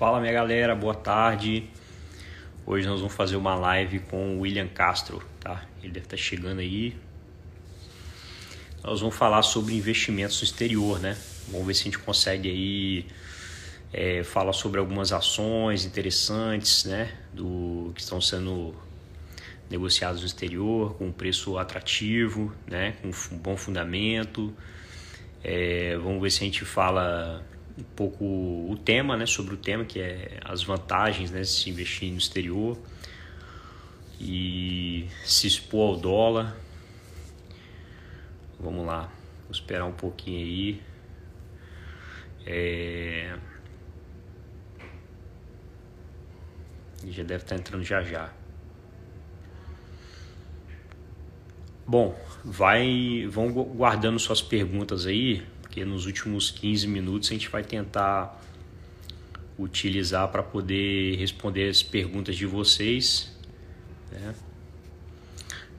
Fala minha galera, boa tarde. Hoje nós vamos fazer uma live com o William Castro, tá? Ele deve estar chegando aí. Nós vamos falar sobre investimentos no exterior, né? Vamos ver se a gente consegue aí é, falar sobre algumas ações interessantes, né? Do que estão sendo negociados no exterior com um preço atrativo, né? Com um bom fundamento. É, vamos ver se a gente fala um pouco o tema, né, sobre o tema que é as vantagens, né, de se investir no exterior e se expor ao dólar. Vamos lá, vou esperar um pouquinho aí. É... Já deve estar entrando já já. Bom, vai, vão guardando suas perguntas aí porque nos últimos 15 minutos a gente vai tentar utilizar para poder responder as perguntas de vocês. Né?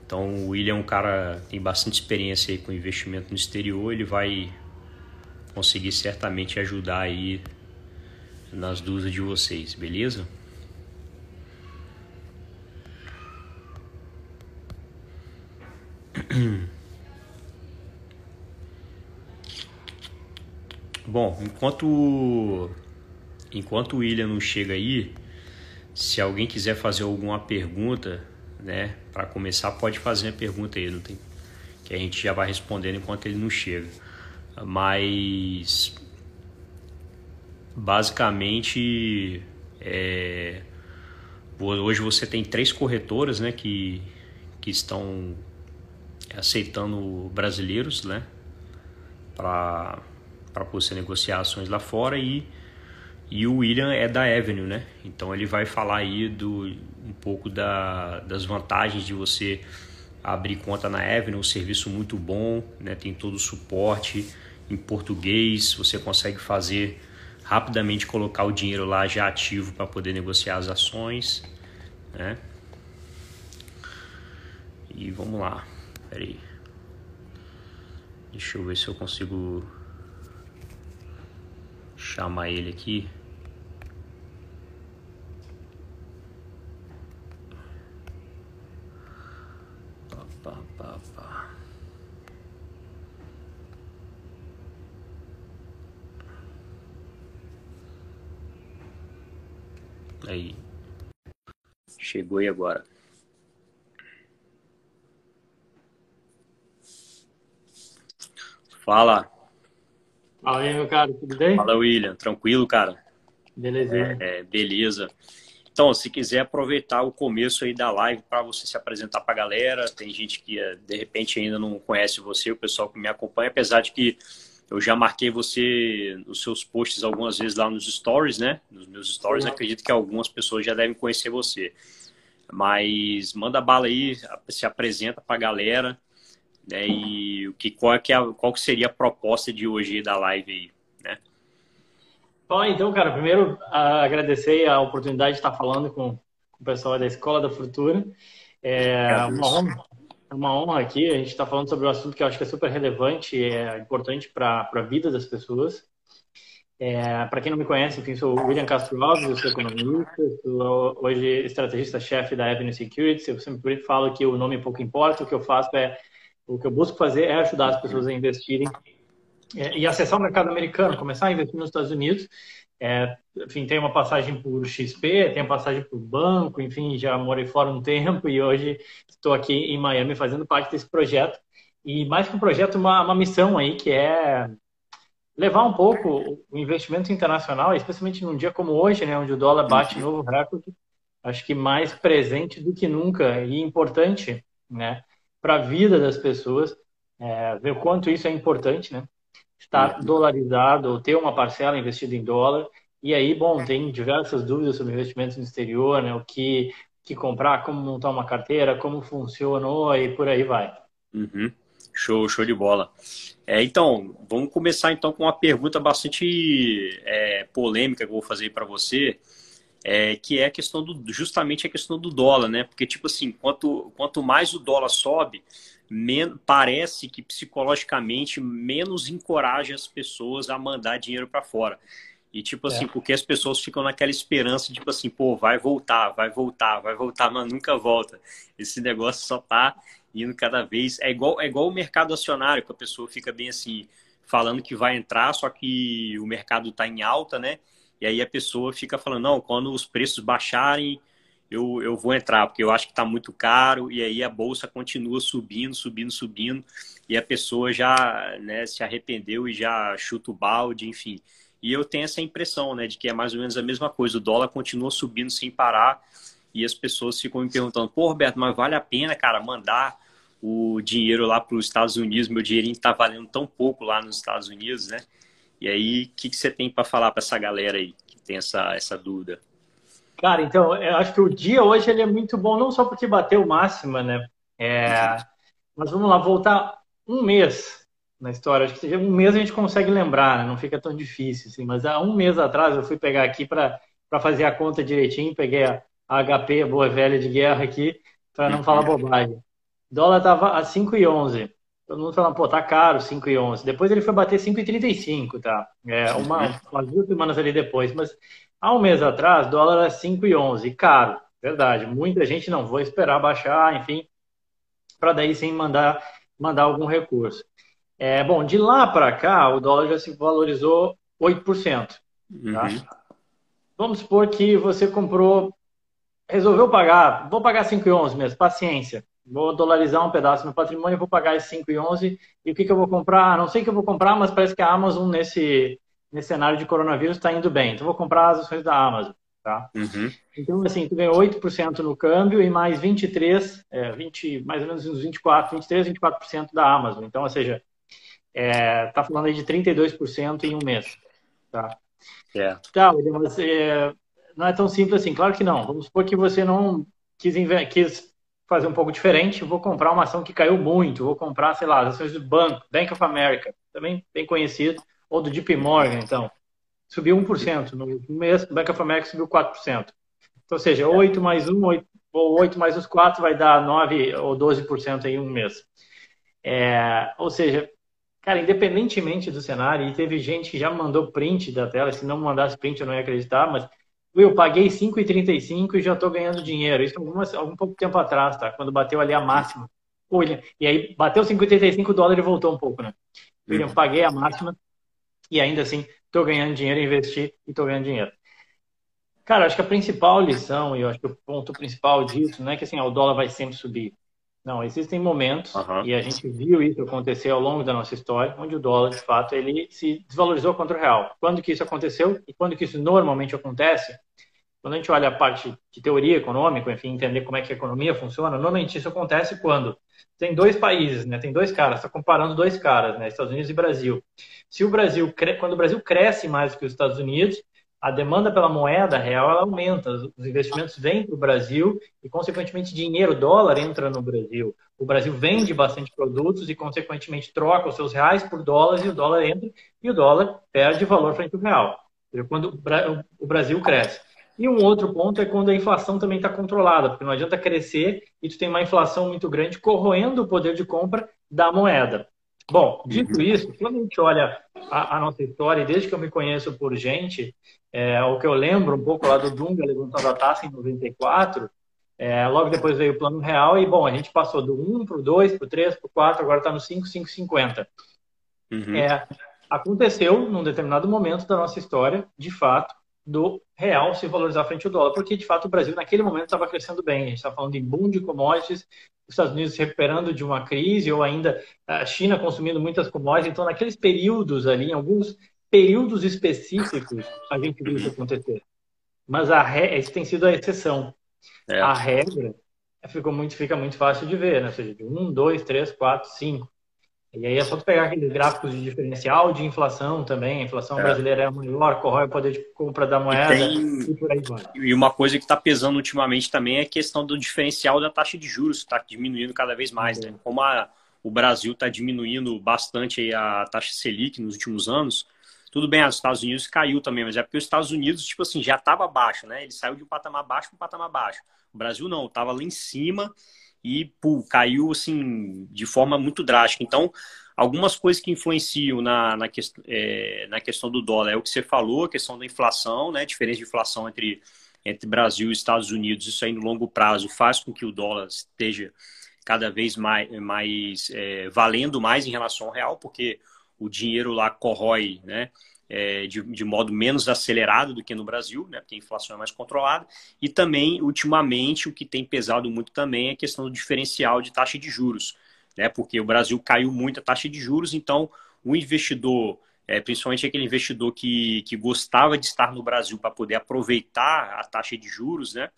Então o William é um cara tem bastante experiência aí com investimento no exterior, ele vai conseguir certamente ajudar aí nas dúvidas de vocês, beleza? Bom, enquanto enquanto o William não chega aí, se alguém quiser fazer alguma pergunta, né, para começar pode fazer a pergunta aí, não tem que a gente já vai respondendo enquanto ele não chega. Mas basicamente é, hoje você tem três corretoras, né, que que estão aceitando brasileiros, né, para para você negociar ações lá fora e e o William é da Avenue, né? Então ele vai falar aí do um pouco da, das vantagens de você abrir conta na Avenue, um serviço muito bom, né? Tem todo o suporte em português, você consegue fazer rapidamente colocar o dinheiro lá já ativo para poder negociar as ações, né? E vamos lá, peraí. Deixa eu ver se eu consigo chamar ele aqui. Aí. Chegou aí agora. Fala. Fala aí, meu cara, tudo bem? Fala, William. Tranquilo, cara? Beleza. É, é, beleza. Então, se quiser aproveitar o começo aí da live para você se apresentar para a galera, tem gente que eh, de repente ainda não conhece você, o pessoal que me acompanha, apesar de que eu já marquei você nos seus posts algumas vezes lá nos stories, né? Nos meus stories, acredito que algumas pessoas já devem conhecer você. Mas manda bala aí, se apresenta para a galera, né? E o que qual é que é, qual que seria a proposta de hoje da live aí, né? Bom, então, cara, primeiro agradecer a oportunidade de estar falando com, com o pessoal da Escola da Futura. É uma honra, uma honra aqui. A gente está falando sobre um assunto que eu acho que é super relevante e é importante para a vida das pessoas. É, para quem não me conhece, enfim, sou o William Castro Alves, eu sou economista, sou hoje estrategista-chefe da Avenue Securities. Eu sempre falo que o nome pouco importa, o que eu faço é o que eu busco fazer é ajudar as pessoas a investirem é, e acessar o mercado americano, começar a investir nos Estados Unidos. É, enfim, tem uma passagem por XP, tem uma passagem por banco, enfim, já morei fora um tempo e hoje estou aqui em Miami fazendo parte desse projeto. E mais que um projeto, uma, uma missão aí que é levar um pouco o investimento internacional, especialmente num dia como hoje, né, onde o dólar bate novo recorde, acho que mais presente do que nunca e importante, né? Para a vida das pessoas, é, ver o quanto isso é importante, né? Estar uhum. dolarizado, ter uma parcela investida em dólar. E aí, bom, tem diversas dúvidas sobre investimentos no exterior, né? O que, que comprar, como montar uma carteira, como funcionou e por aí vai. Uhum. Show, show de bola. É, então, vamos começar então com uma pergunta bastante é, polêmica que eu vou fazer para você é, que é a questão do justamente a questão do dólar, né? Porque tipo assim, quanto, quanto mais o dólar sobe, men, parece que psicologicamente menos encoraja as pessoas a mandar dinheiro para fora. E, tipo assim, é. porque as pessoas ficam naquela esperança, tipo assim, pô, vai voltar, vai voltar, vai voltar, mas nunca volta. Esse negócio só tá indo cada vez. É igual, é igual o mercado acionário, que a pessoa fica bem assim, falando que vai entrar, só que o mercado tá em alta, né? E aí a pessoa fica falando, não, quando os preços baixarem, eu, eu vou entrar, porque eu acho que está muito caro, e aí a bolsa continua subindo, subindo, subindo, e a pessoa já né, se arrependeu e já chuta o balde, enfim. E eu tenho essa impressão, né, de que é mais ou menos a mesma coisa. O dólar continua subindo sem parar e as pessoas ficam me perguntando: pô, Roberto, mas vale a pena, cara, mandar o dinheiro lá para os Estados Unidos? Meu dinheirinho está valendo tão pouco lá nos Estados Unidos, né? E aí, o que, que você tem para falar para essa galera aí que tem essa, essa dúvida? Cara, então, eu acho que o dia hoje ele é muito bom, não só porque bateu máxima, né? É... Mas vamos lá, voltar um mês na história. Acho que um mês a gente consegue lembrar, né? não fica tão difícil. Assim. Mas há um mês atrás eu fui pegar aqui para fazer a conta direitinho, peguei a, a HP, a boa velha de guerra aqui, para não falar bobagem. O dólar estava a 5,11. Todo mundo falando, pô, tá caro, 5,11. Depois ele foi bater 5,35, tá? É, uma, umas duas semanas ali depois. Mas há um mês atrás, dólar era 5,11. Caro, verdade. Muita gente não vou esperar baixar, enfim, para daí sim mandar, mandar algum recurso. É, bom, de lá para cá, o dólar já se valorizou 8%. Tá? Uhum. Vamos supor que você comprou, resolveu pagar, vou pagar 5,11 mesmo, paciência. Vou dolarizar um pedaço do patrimônio, vou pagar esse 5,11 e o que, que eu vou comprar? Não sei o que eu vou comprar, mas parece que a Amazon nesse, nesse cenário de coronavírus está indo bem. Então vou comprar as ações da Amazon. Tá? Uhum. Então, assim, tu ganhou 8% no câmbio e mais 23, é, 20, mais ou menos uns 24, 23, 24% da Amazon. Então, ou seja, é, tá falando aí de 32% em um mês. Tá? É. Tá, mas é, não é tão simples assim. Claro que não. Vamos supor que você não quis, quis fazer um pouco diferente. Vou comprar uma ação que caiu muito. Vou comprar, sei lá, as ações do banco, Bank of America, também bem conhecido, ou do JP Morgan, então. Subiu 1%. No mês, Bank of America subiu 4%. Então, ou seja, 8 mais 1, 8, ou 8 mais os 4 vai dar 9 ou 12% em um mês. É, ou seja, Cara, independentemente do cenário, e teve gente que já mandou print da tela, se não mandasse print eu não ia acreditar, mas eu paguei 5,35 e já estou ganhando dinheiro. Isso algumas, algum pouco tempo atrás, tá? Quando bateu ali a máxima. William, e aí bateu 5,35 dólar e voltou um pouco, né? William, uhum. paguei a máxima e ainda assim estou ganhando dinheiro, investi e estou ganhando dinheiro. Cara, acho que a principal lição, e eu acho que o ponto principal disso, não é que assim, ah, o dólar vai sempre subir. Não, existem momentos, uhum. e a gente viu isso acontecer ao longo da nossa história, onde o dólar, de fato, ele se desvalorizou contra o real. Quando que isso aconteceu e quando que isso normalmente acontece? Quando a gente olha a parte de teoria econômica, enfim, entender como é que a economia funciona, normalmente isso acontece quando tem dois países, né? Tem dois caras, está comparando dois caras, né? Estados Unidos e Brasil. Se o Brasil, quando o Brasil cresce mais do que os Estados Unidos, a demanda pela moeda real aumenta, os investimentos vêm para o Brasil e, consequentemente, dinheiro, dólar entra no Brasil. O Brasil vende bastante produtos e, consequentemente, troca os seus reais por dólares e o dólar entra e o dólar perde valor frente ao real. Quando o Brasil cresce. E um outro ponto é quando a inflação também está controlada, porque não adianta crescer e tu tem uma inflação muito grande corroendo o poder de compra da moeda. Bom, dito uhum. isso, quando a gente olha a, a, nossa história, e desde que eu me conheço por gente, é, o que eu lembro um pouco lá do Dunga levantando a taxa em 94, é, logo depois veio o plano real e, bom, a gente passou do 1 para o 2, para o 3, para o 4, agora está no 5, 5,50. Uhum. É, aconteceu num determinado momento da nossa história, de fato, do real se valorizar frente ao dólar, porque de fato o Brasil naquele momento estava crescendo bem. A gente estava falando em boom de commodities, os Estados Unidos se recuperando de uma crise, ou ainda a China consumindo muitas commodities. Então, naqueles períodos ali, em alguns períodos específicos, a gente viu isso acontecer. Mas a re... isso tem sido a exceção. É. A regra ficou muito, fica muito fácil de ver, né? Ou seja, de 1, 2, 3, 4, 5. E aí é só tu pegar aqueles gráficos de diferencial de inflação também. A inflação é. brasileira é maior, corrói o poder de compra da moeda e, tem... e por aí vai. E uma coisa que está pesando ultimamente também é a questão do diferencial da taxa de juros, que está diminuindo cada vez mais. Né? Como a, o Brasil está diminuindo bastante a taxa Selic nos últimos anos, tudo bem, os Estados Unidos caiu também, mas é porque os Estados Unidos, tipo assim, já estava baixo, né? Ele saiu de um patamar baixo para um patamar baixo. O Brasil não, estava lá em cima e caiu assim de forma muito drástica. Então, algumas coisas que influenciam na, na, que, é, na questão do dólar é o que você falou, a questão da inflação, né? Diferença de inflação entre, entre Brasil e Estados Unidos, isso aí no longo prazo faz com que o dólar esteja cada vez mais, mais é, valendo mais em relação ao real, porque o dinheiro lá corrói, né? É, de, de, modo menos acelerado do que no Brasil, né, porque a inflação é mais controlada, e também, ultimamente, o que tem pesado muito também é a questão do diferencial de taxa de juros né? Porque o Brasil caiu muito a taxa de juros, então o investidor, é, principalmente aquele investidor que, que gostava de estar no Brasil para poder aproveitar a taxa de juros, né?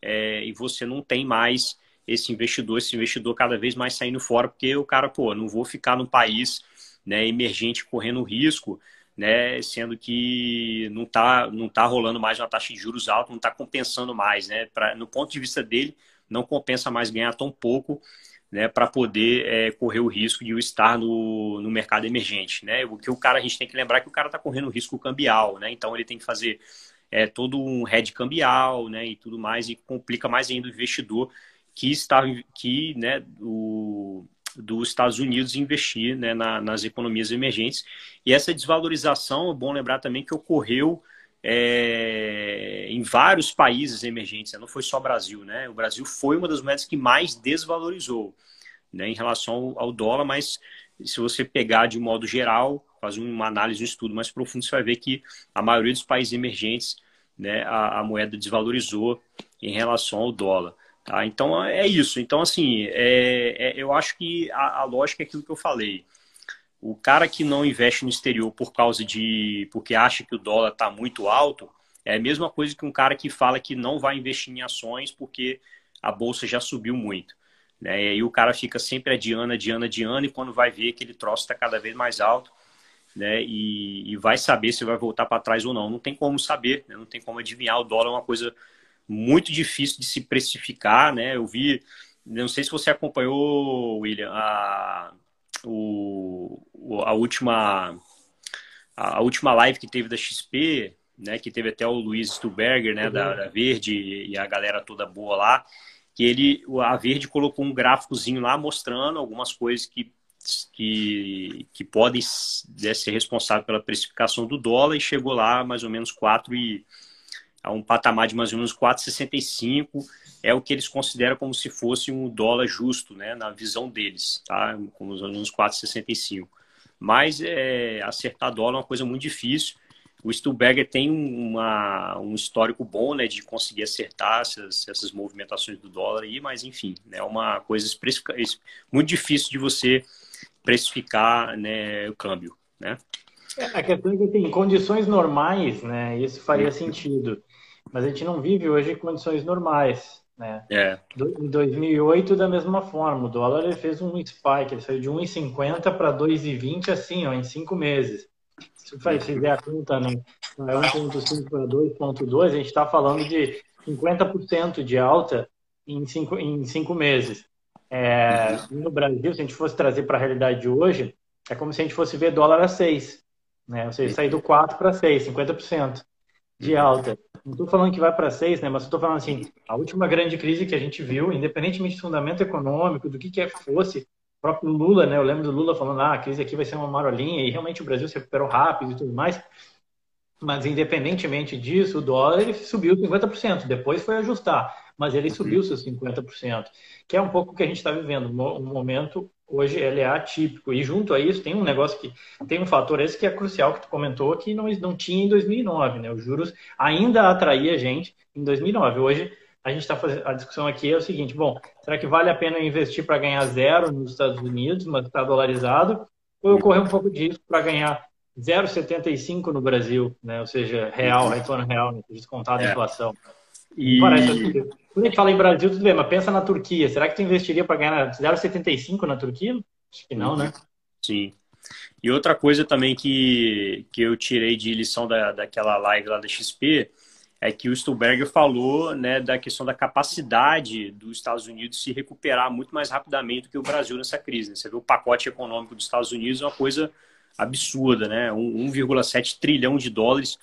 É, e você não tem mais esse investidor, esse investidor cada vez mais saindo fora, porque o cara, pô, não vou ficar num país né, emergente correndo risco, né, sendo que não está não tá rolando mais uma taxa de juros alta, não está compensando mais, né? Pra, no ponto de vista dele, não compensa mais ganhar tão pouco né, para poder é, correr o risco de estar no, no mercado emergente. Né? O que o cara, a gente tem que lembrar que o cara está correndo risco cambial, né? então ele tem que fazer é, todo um hedge cambial né, e tudo mais, e complica mais ainda o investidor que está que, né, o, dos Estados Unidos investir né, na, nas economias emergentes. E essa desvalorização, é bom lembrar também que ocorreu é, em vários países emergentes, né? não foi só Brasil, né? O Brasil foi uma das moedas que mais desvalorizou né, em relação ao dólar, mas se você pegar de modo geral, fazer uma análise, um estudo mais profundo, você vai ver que a maioria dos países emergentes, né, a, a moeda desvalorizou em relação ao dólar. Tá? Então é isso. Então, assim, é, é, eu acho que a, a lógica é aquilo que eu falei. O cara que não investe no exterior por causa de. porque acha que o dólar está muito alto, é a mesma coisa que um cara que fala que não vai investir em ações porque a bolsa já subiu muito. Né? E aí o cara fica sempre adiando, adiando, adiando, e quando vai ver aquele troço está cada vez mais alto, né? E, e vai saber se vai voltar para trás ou não. Não tem como saber, né? não tem como adivinhar. O dólar é uma coisa muito difícil de se precificar, né? Eu vi, não sei se você acompanhou, William, a, o, a última a última live que teve da XP, né, que teve até o Luiz Stuberger, né, uhum. da, da, Verde e a galera toda boa lá, que ele a Verde colocou um gráficozinho lá mostrando algumas coisas que que, que podem né, ser responsáveis pela precificação do dólar e chegou lá mais ou menos 4 e a um patamar de mais ou menos 4,65 é o que eles consideram como se fosse um dólar justo, né, na visão deles, tá? Com os alunos 4,65. Mas é, acertar dólar é uma coisa muito difícil. O Stuberger tem uma, um histórico bom, né, de conseguir acertar essas, essas movimentações do dólar aí, mas enfim, é né, uma coisa muito difícil de você precificar, né, o câmbio, né? É, a questão é que tem condições normais, né, isso faria sentido. Mas a gente não vive hoje em condições normais. Né? É. Em 2008, da mesma forma, o dólar ele fez um spike, ele saiu de 1,50 para 2,20 assim, ó, em cinco meses. Se você fizer a conta, né, 1,5 para 2,2, a gente está falando de 50% de alta em cinco, em cinco meses. É, no Brasil, se a gente fosse trazer para a realidade de hoje, é como se a gente fosse ver dólar a 6. Né? Ou seja, sair do 4 para 6, 50% de alta. Não estou falando que vai para seis, né? Mas estou falando assim, a última grande crise que a gente viu, independentemente do fundamento econômico, do que quer que fosse, o próprio Lula, né? Eu lembro do Lula falando, ah, a crise aqui vai ser uma marolinha, e realmente o Brasil se recuperou rápido e tudo mais. Mas independentemente disso, o dólar subiu 50%, depois foi ajustar, mas ele subiu seus 50%, que é um pouco o que a gente está vivendo, um momento hoje ele é atípico. E junto a isso tem um negócio que tem um fator esse que é crucial que tu comentou que não, não tinha em 2009, né? Os juros ainda atraía gente em 2009. Hoje a gente está fazendo a discussão aqui é o seguinte: bom, será que vale a pena investir para ganhar zero nos Estados Unidos, mas está dolarizado, ou eu correr um pouco de risco para ganhar 0,75 no Brasil, né? Ou seja, real, retorno real, né? descontado a é. inflação. E... Parece assim. Quando a gente fala em Brasil, tudo bem, mas pensa na Turquia. Será que tu investiria para ganhar 0,75 na Turquia? Acho que não, né? Sim. E outra coisa também que, que eu tirei de lição da, daquela live lá da XP é que o Stuberger falou né, da questão da capacidade dos Estados Unidos se recuperar muito mais rapidamente do que o Brasil nessa crise. Né? Você vê o pacote econômico dos Estados Unidos é uma coisa absurda, né? 1,7 trilhão de dólares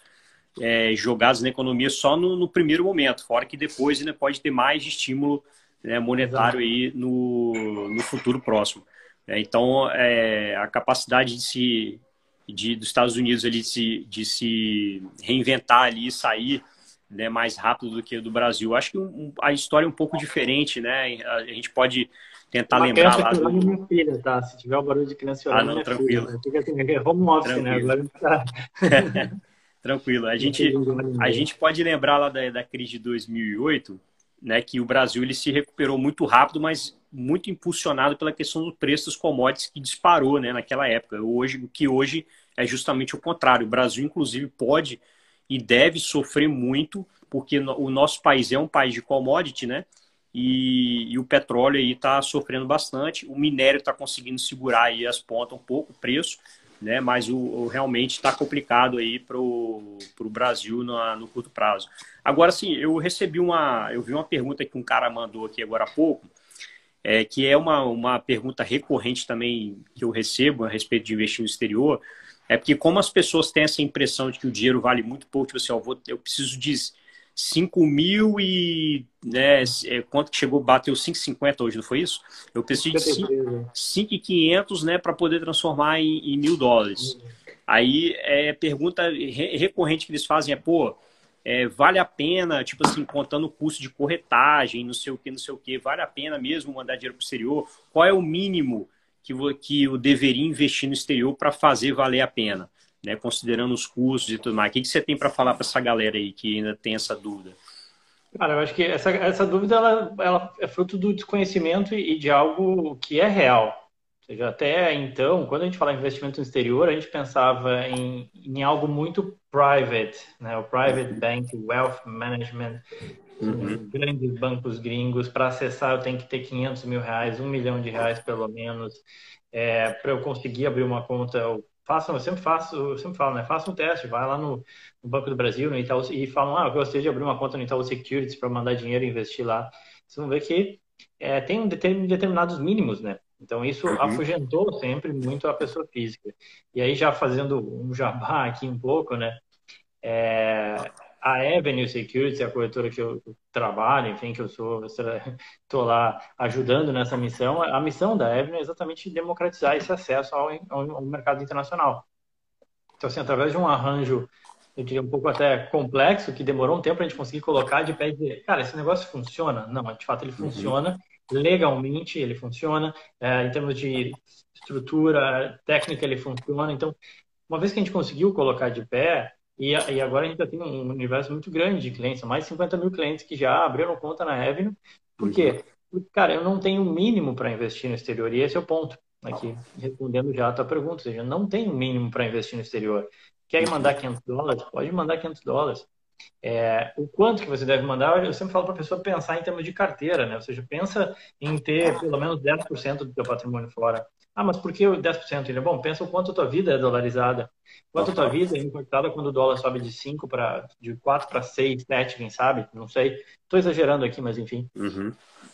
é, jogados na economia só no, no, primeiro momento, fora que depois ainda pode ter mais estímulo né, monetário aí no, no futuro próximo. É, então, é, a capacidade de se de, dos Estados Unidos ali de se, de se reinventar ali e sair né, mais rápido do que do Brasil. Acho que um, a história é um pouco diferente, né? A gente pode tentar Uma lembrar lá do... minha filha, tá? Se tiver o barulho de criança chorando, ah, não, tranquilo. Filha. Fica assim, é home office, né? tranquilo. né? Agora tá... tranquilo. A gente, a gente pode lembrar lá da, da crise de 2008, né, que o Brasil ele se recuperou muito rápido, mas muito impulsionado pela questão do preço dos commodities que disparou, né, naquela época. Hoje, o que hoje é justamente o contrário. O Brasil, inclusive, pode e deve sofrer muito, porque o nosso país é um país de commodity, né? E, e o petróleo aí está sofrendo bastante. O minério está conseguindo segurar aí as pontas um pouco, o preço, né? Mas o, o realmente está complicado aí para o Brasil no, no curto prazo. Agora, sim, eu recebi uma, eu vi uma pergunta que um cara mandou aqui agora há pouco, é, que é uma, uma pergunta recorrente também que eu recebo a respeito de investir no exterior, é porque como as pessoas têm essa impressão de que o dinheiro vale muito pouco, tipo assim, eu, vou, eu preciso de 5 mil e né, é, quanto que chegou, bateu 5,50 hoje, não foi isso? Eu preciso de 5,500 né, para poder transformar em, em, mil dólares. Aí é pergunta recorrente que eles fazem é, pô, é, vale a pena, tipo assim, contando o custo de corretagem, não sei o que, não sei o que, vale a pena mesmo mandar dinheiro para o exterior? Qual é o mínimo que, que eu deveria investir no exterior para fazer valer a pena, né? considerando os custos e tudo mais. O que, que você tem para falar para essa galera aí que ainda tem essa dúvida? Cara, eu acho que essa, essa dúvida ela, ela é fruto do desconhecimento e de algo que é real. Ou seja, até então, quando a gente fala em investimento no exterior, a gente pensava em, em algo muito private, né? o private bank, wealth management, uhum. grandes bancos gringos. Para acessar, eu tenho que ter 500 mil reais, um milhão de reais pelo menos. É, para eu conseguir abrir uma conta, eu, faço, eu sempre faço, eu sempre falo, né? Faça um teste, vai lá no, no, Banco do Brasil, no Itaú, e falam, ah, eu gostaria de abrir uma conta no Itaú Securities para mandar dinheiro e investir lá. Vocês vão ver que é, tem determinados mínimos, né? Então, isso uhum. afugentou sempre muito a pessoa física. E aí, já fazendo um jabá aqui um pouco, né? É, a Avenue Security, a corretora que eu trabalho, enfim, que eu sou, estou lá ajudando nessa missão. A missão da Avenue é exatamente democratizar esse acesso ao, ao, mercado internacional. Então, assim, através de um arranjo, eu diria um pouco até complexo, que demorou um tempo para a gente conseguir colocar de pé e dizer, cara, esse negócio funciona? Não, de fato ele uhum. funciona, legalmente ele funciona, é, em termos de estrutura técnica ele funciona. Então, uma vez que a gente conseguiu colocar de pé, e, e agora a gente já tem um universo muito grande de clientes, mais de 50 mil clientes que já abriram conta na Avenue. Por quê? Porque, cara, eu não tenho mínimo para investir no exterior, e esse é o ponto. Aqui, respondendo já a tua pergunta, ou seja, não tem mínimo para investir no exterior. Quer mandar 500 dólares? Pode mandar 500 dólares. É, o quanto que você deve mandar, eu sempre falo para a pessoa pensar em termos de carteira, né? Ou seja, pensa em ter pelo menos 10% do teu patrimônio fora. Ah, mas por que 10%? Ele é bom, pensa o quanto a tua vida é dolarizada. Quanto a tua vida é impactada quando o dólar sobe de 5 para de 4 para 6, 7, quem sabe? Não sei. Estou exagerando aqui, mas enfim. Uhum.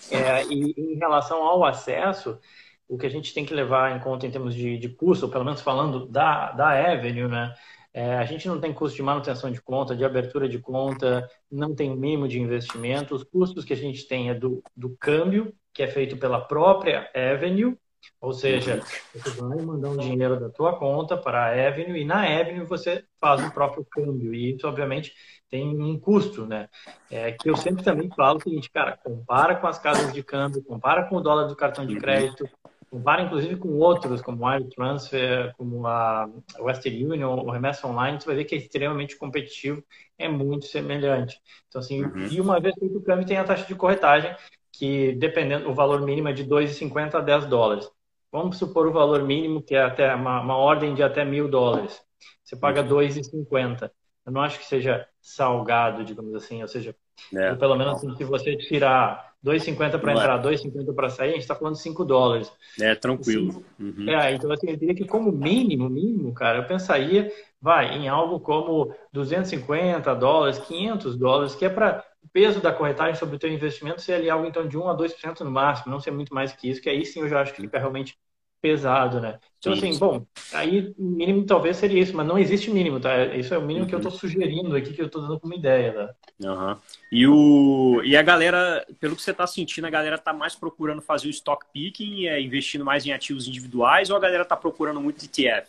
É, e em relação ao acesso, o que a gente tem que levar em conta em termos de, de custo, ou pelo menos falando da, da Avenue, né? É, a gente não tem custo de manutenção de conta, de abertura de conta, não tem mínimo de investimento. Os custos que a gente tem é do, do câmbio, que é feito pela própria Avenue, ou seja, você vai mandar um dinheiro da tua conta para a Avenue e na Avenue você faz o próprio câmbio. E isso, obviamente, tem um custo, né? É, que eu sempre também falo o seguinte, cara, compara com as casas de câmbio, compara com o dólar do cartão de crédito, compara inclusive com outros, como Wire Transfer, como a Western Union, o Remessa Online, você vai ver que é extremamente competitivo, é muito semelhante. Então, assim, uhum. e uma vez feito o câmbio, tem a taxa de corretagem, que dependendo, o valor mínimo é de 2,50 a 10 dólares. Vamos supor o valor mínimo, que é até uma, uma ordem de até mil dólares. Você paga 2,50. Uhum. Eu não acho que seja salgado, digamos assim, ou seja, é. pelo menos assim, se você tirar 2,50 para entrar, 2,50 para sair, a gente está falando de 5 dólares. É, tranquilo. Uhum. É, então assim, eu diria que como mínimo, mínimo, cara, eu pensaria, vai, em algo como 250 dólares, 500 dólares, que é para o peso da corretagem sobre o teu investimento ser ali algo então de 1 a 2% no máximo, não ser muito mais que isso, que aí sim eu já acho que fica realmente pesado, né? Então, Sim. assim, bom, aí mínimo talvez seria isso, mas não existe mínimo, tá? Isso é o mínimo uhum. que eu estou uhum. sugerindo aqui, que eu estou dando como ideia, tá? Uhum. E, o, e a galera, pelo que você está sentindo, a galera está mais procurando fazer o stock picking, é, investindo mais em ativos individuais, ou a galera está procurando muito ETF?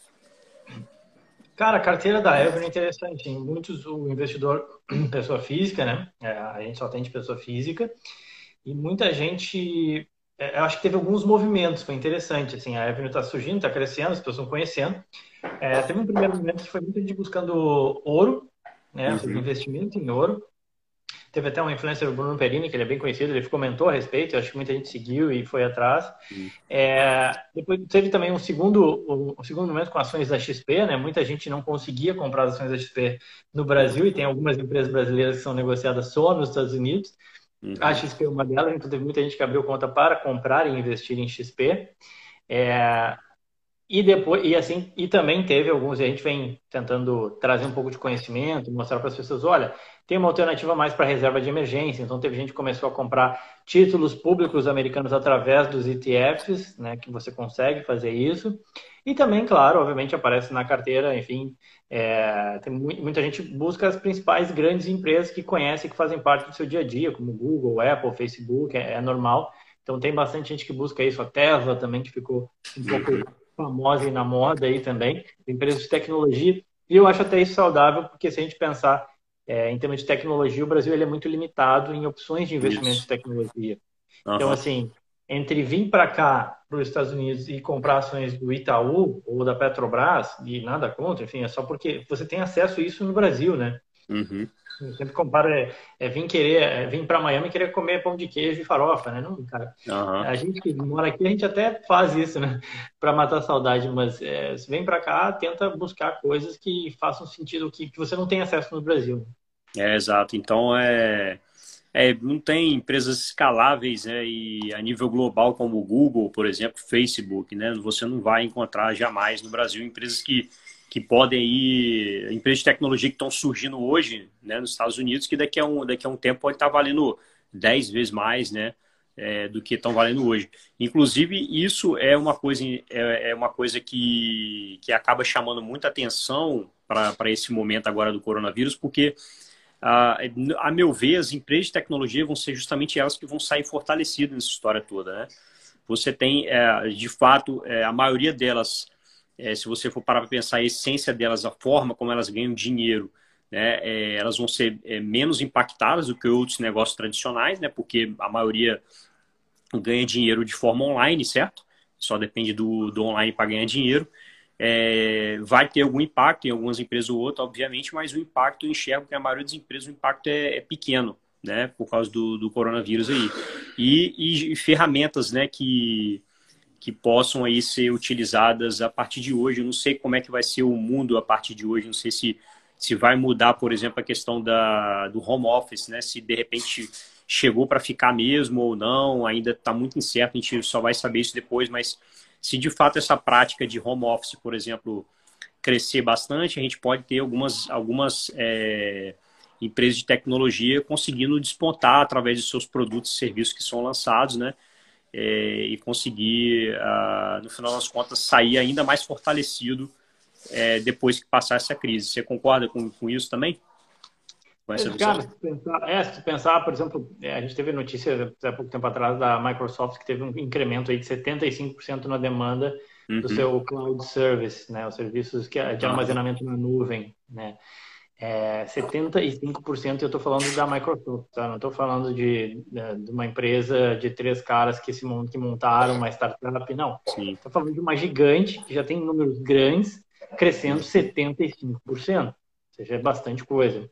Cara, a carteira da Ever é interessante. muitos, o investidor, pessoa física, né? É, a gente só tem de pessoa física. E muita gente é, eu acho que teve alguns movimentos, foi interessante. Assim, a Avenue está surgindo, está crescendo, as pessoas estão conhecendo. É, teve um primeiro momento que foi muito de buscando ouro, né, uhum. investimento em ouro. Teve até um influencer, o Bruno Perini, que ele é bem conhecido, ele comentou a respeito, eu acho que muita gente seguiu e foi atrás. É, depois teve também um segundo, um segundo momento com ações da XP, né? Muita gente não conseguia comprar as ações da XP no Brasil e tem algumas empresas brasileiras que são negociadas só nos Estados Unidos. Uhum. A XP é uma delas, então teve muita gente que abriu conta para comprar e investir em XP. É, e depois, e assim, e também teve alguns, e a gente vem tentando trazer um pouco de conhecimento, mostrar para as pessoas, olha, tem uma alternativa mais para reserva de emergência. Então teve gente que começou a comprar títulos públicos americanos através dos ETFs, né, que você consegue fazer isso. E também, claro, obviamente aparece na carteira, enfim, é, tem muita gente busca as principais grandes empresas que conhece, que fazem parte do seu dia a dia, como Google, Apple, Facebook, é, é normal. Então tem bastante gente que busca isso, a Tesla também, que ficou um pouco famosa e na moda aí também, empresas de tecnologia. E eu acho até isso saudável, porque se a gente pensar é, em termos de tecnologia, o Brasil ele é muito limitado em opções de investimento isso. de tecnologia. Uhum. Então, assim, entre vir para cá, para os Estados Unidos, e comprar ações do Itaú ou da Petrobras, e nada contra, enfim, é só porque você tem acesso a isso no Brasil, né? Uhum. Eu sempre comparo, é, é vir querer, é, vir para Miami e querer comer pão de queijo e farofa, né? Não, cara. Uhum. A gente que mora aqui, a gente até faz isso, né? Para matar a saudade, mas é, se vem para cá, tenta buscar coisas que façam sentido, que, que você não tem acesso no Brasil. É, exato. Então, é é, não tem empresas escaláveis né, e a nível global como o Google, por exemplo, Facebook, né? Você não vai encontrar jamais no Brasil empresas que, que podem ir, empresas de tecnologia que estão surgindo hoje né, nos Estados Unidos, que daqui a um, daqui a um tempo pode estar valendo 10 vezes mais, né? É, do que estão valendo hoje. Inclusive, isso é uma coisa, é, é uma coisa que, que acaba chamando muita atenção para esse momento agora do coronavírus, porque a meu ver, as empresas de tecnologia vão ser justamente elas que vão sair fortalecidas nessa história toda. Né? Você tem, é, de fato, é, a maioria delas, é, se você for parar para pensar a essência delas, a forma como elas ganham dinheiro, né, elas vão ser menos impactadas do que outros negócios tradicionais, né, porque a maioria ganha dinheiro de forma online, certo? Só depende do, do online para ganhar dinheiro. É, vai ter algum impacto em algumas empresas ou outras, obviamente, mas o impacto eu enxergo que a maioria das empresas o impacto é, é pequeno, né, por causa do, do coronavírus aí. E, e, ferramentas, né, que, que possam aí ser utilizadas a partir de hoje. Eu não sei como é que vai ser o mundo a partir de hoje, não sei se, se vai mudar, por exemplo, a questão da, do home office, né, se de repente chegou para ficar mesmo ou não, ainda está muito incerto, a gente só vai saber isso depois, mas se de fato essa prática de home office, por exemplo, crescer bastante, a gente pode ter algumas, algumas é, empresas de tecnologia conseguindo despontar através de seus produtos e serviços que são lançados, né? É, e conseguir, ah, no final das contas, sair ainda mais fortalecido é, depois que passar essa crise. Você concorda com, com isso também? Com essa Cara, se pensar, é, se pensar, por exemplo, é, a gente teve notícia há pouco tempo atrás da Microsoft que teve um incremento aí de 75% na demanda uhum. do seu cloud service, né, os serviços que, de armazenamento na nuvem, né. É, 75% eu estou falando da Microsoft, tá? não estou falando de, de, uma empresa de três caras que se que montaram uma startup, não. Estou falando de uma gigante que já tem números grandes, crescendo 75%, ou seja, é bastante coisa.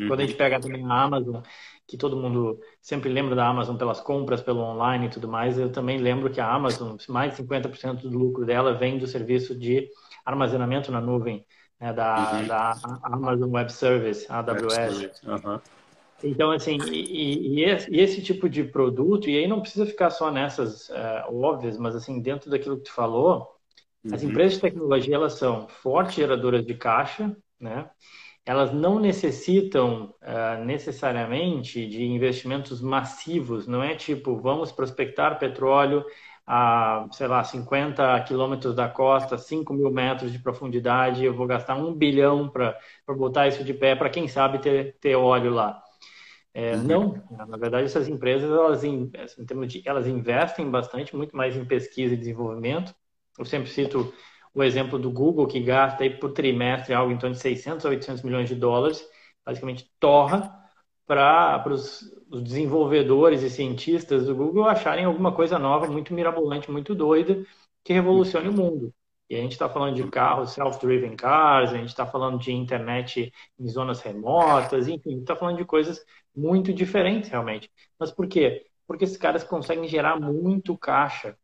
Uhum. Quando a gente pega também a Amazon, que todo mundo sempre lembra da Amazon pelas compras, pelo online e tudo mais, eu também lembro que a Amazon, mais de 50% do lucro dela vem do serviço de armazenamento na nuvem, né, da, uhum. da Amazon Web Service, AWS. Uhum. Então, assim, e, e, esse, e, esse, tipo de produto, e aí não precisa ficar só nessas uh, óbvias, mas assim, dentro daquilo que tu falou, uhum. as empresas de tecnologia, elas são fortes geradoras de caixa, né? elas não necessitam uh, necessariamente de investimentos massivos, não é tipo, vamos prospectar petróleo, a, sei lá, 50 quilômetros da costa, 5 mil metros de profundidade, eu vou gastar um bilhão para botar isso de pé, para quem sabe ter, ter óleo lá. É, uhum. Não, na verdade, essas empresas, elas, em, em termos de, elas investem bastante, muito mais em pesquisa e desenvolvimento. Eu sempre cito o exemplo do Google, que gasta aí por trimestre algo em torno de 600 a 800 milhões de dólares, basicamente torra para os desenvolvedores e cientistas do Google acharem alguma coisa nova, muito mirabolante, muito doida, que revolucione o mundo. E a gente está falando de carros self-driven cars, a gente está falando de internet em zonas remotas, enfim, está falando de coisas muito diferentes realmente. Mas por quê? Porque esses caras conseguem gerar muito caixa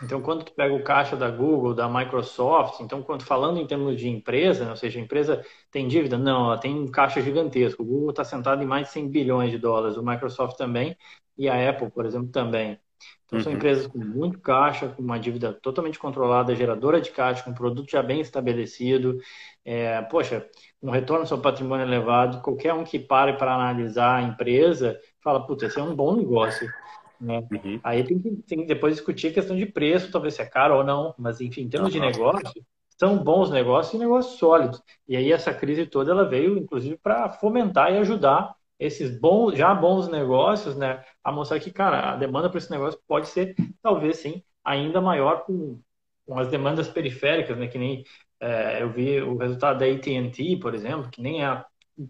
então, quando tu pega o caixa da Google, da Microsoft, então, quando falando em termos de empresa, né, ou seja, a empresa tem dívida? Não, ela tem um caixa gigantesco. O Google está sentado em mais de 100 bilhões de dólares, o Microsoft também, e a Apple, por exemplo, também. Então, são uhum. empresas com muito caixa, com uma dívida totalmente controlada, geradora de caixa, com um produto já bem estabelecido. É, poxa, um retorno sobre patrimônio elevado, qualquer um que pare para analisar a empresa, fala, puta, esse é um bom negócio. Né? Uhum. Aí tem que, tem que depois discutir a questão de preço, talvez se é caro ou não, mas enfim, em termos uhum. de negócio, são bons negócios e negócios sólidos. E aí essa crise toda ela veio, inclusive, para fomentar e ajudar esses bons, já bons negócios, né, a mostrar que, cara, a demanda para esse negócio pode ser, talvez sim, ainda maior com, com as demandas periféricas, né, que nem é, eu vi o resultado da AT&T, por exemplo, que nem é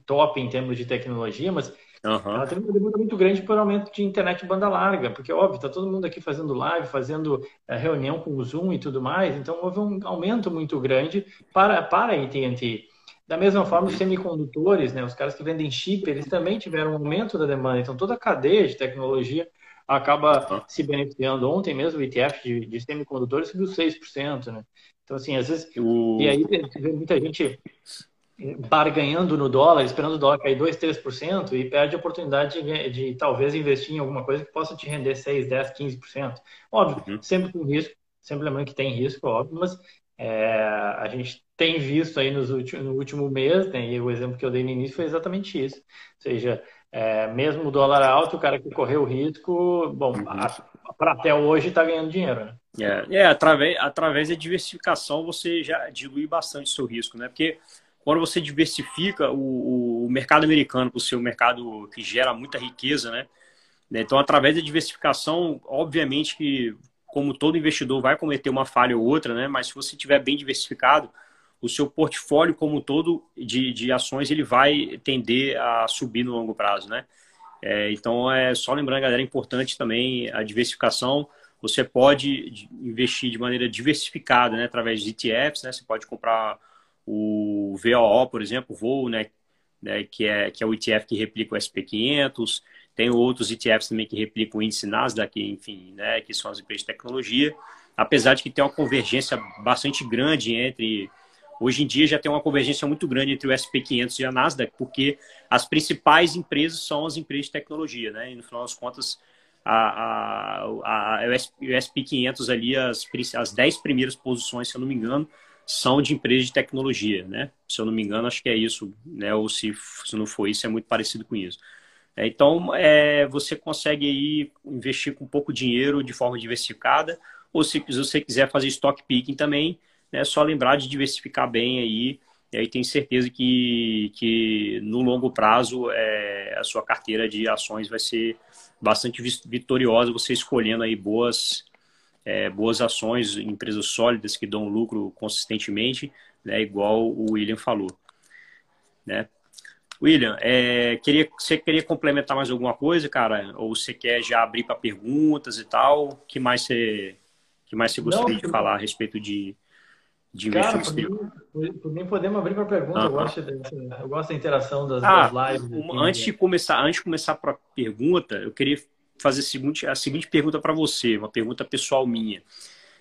top em termos de tecnologia, mas Uhum. Ela tem uma demanda muito grande por aumento de internet banda larga, porque, óbvio, está todo mundo aqui fazendo live, fazendo é, reunião com o Zoom e tudo mais, então houve um aumento muito grande para, para a AT&T. Da mesma forma, os semicondutores, né, os caras que vendem chip, eles também tiveram um aumento da demanda, então toda a cadeia de tecnologia acaba uhum. se beneficiando. Ontem mesmo o ETF de, de semicondutores subiu 6%, né? Então, assim, às vezes... O... E aí muita gente barganhando no dólar, esperando o dólar cair 2, 3% e perde a oportunidade de, de, talvez investir em alguma coisa que possa te render 6, 10, 15%. Óbvio, uhum. sempre com risco, sempre lembrando que tem risco, óbvio, mas é, a gente tem visto aí nos últimos, no último mês, né, e o exemplo que eu dei no início foi exatamente isso. Ou seja, é, mesmo o dólar alto, o cara que correu o risco, bom, uhum. para até hoje está ganhando dinheiro, né? É, é, através, através da diversificação você já dilui bastante o seu risco, né? Porque quando você diversifica o, o mercado americano para o seu mercado que gera muita riqueza, né? Então, através da diversificação, obviamente que, como todo investidor, vai cometer uma falha ou outra, né? Mas se você tiver bem diversificado, o seu portfólio como todo de, de ações ele vai tender a subir no longo prazo, né? É, então, é só lembrando, galera, é importante também a diversificação. Você pode investir de maneira diversificada, né? Através de ETFs, né? Você pode comprar o VOO, por exemplo, VOO, né, né, que, é, que é o ETF que replica o SP500, tem outros ETFs também que replicam o índice Nasdaq, enfim, né, que são as empresas de tecnologia, apesar de que tem uma convergência bastante grande entre Hoje em dia já tem uma convergência muito grande entre o SP500 e a Nasdaq, porque as principais empresas são as empresas de tecnologia, né? E no final das contas, a, a, a, o SP500 ali, as, as 10 primeiras posições, se eu não me engano, são de empresas de tecnologia, né? Se eu não me engano, acho que é isso, né? Ou se, se não for isso, é muito parecido com isso. É, então, é, você consegue aí investir com pouco dinheiro de forma diversificada, ou se, se você quiser fazer stock picking também, né, é só lembrar de diversificar bem aí, e aí tem certeza que, que no longo prazo é, a sua carteira de ações vai ser bastante vitoriosa, você escolhendo aí boas, é, boas ações, empresas sólidas que dão lucro consistentemente, né, igual o William falou. Né? William, é, queria, você queria complementar mais alguma coisa, cara? Ou você quer já abrir para perguntas e tal? O que mais você, que mais você gostaria Não, de falar a respeito de, de Cara, por mim, podemos abrir para pergunta. Eu, gosto eu gosto da interação das, ah, das lives. Uma, antes de começar, antes de começar para pergunta, eu queria fazer a seguinte, pergunta para você, uma pergunta pessoal minha.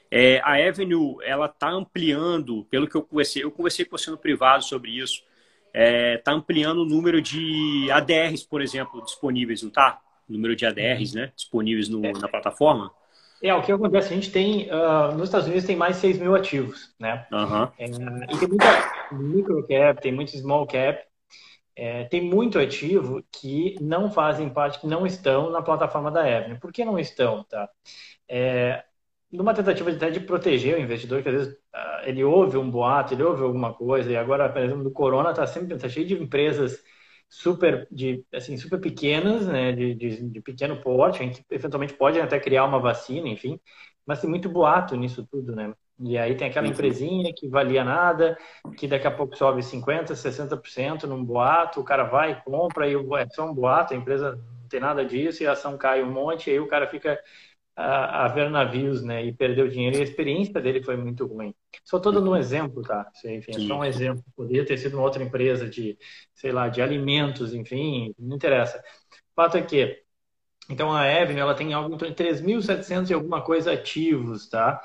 É, a Avenue, ela está ampliando, pelo que eu conversei, eu conversei com você no privado sobre isso, está é, tá ampliando o número de ADRs, por exemplo, disponíveis, não está? O número de ADRs, né, disponíveis no, é. na plataforma? É, o que acontece, a gente tem, uh, nos Estados Unidos tem mais 6 mil ativos, né? Uhum. É, e tem muita micro cap, tem muito small cap, é, tem muito ativo que não fazem parte, que não estão na plataforma da Avenue. Por que não estão? Tá? É, numa tentativa até de proteger o investidor, que às vezes uh, ele ouve um boato, ele ouve alguma coisa, e agora, por exemplo, do Corona está sempre tá cheio de empresas super de assim super pequenas, né, de, de, de, pequeno porte, gente eventualmente pode até criar uma vacina, enfim, mas tem muito boato nisso tudo, né? E aí tem aquela uhum. empresinha que valia nada, que daqui a pouco sobe 50, 60% num boato, o cara vai e compra e é só um boato, a empresa não tem nada disso e a ação cai um monte, e aí o cara fica a, a ver navios, né, e perdeu dinheiro e a experiência dele foi muito ruim. Só estou dando um exemplo, tá? Enfim, é só um exemplo. Poderia ter sido uma outra empresa de, sei lá, de alimentos, enfim, não interessa. O fato é que, então a Avenue, ela tem algo em torno de 3.700 e alguma coisa ativos, tá?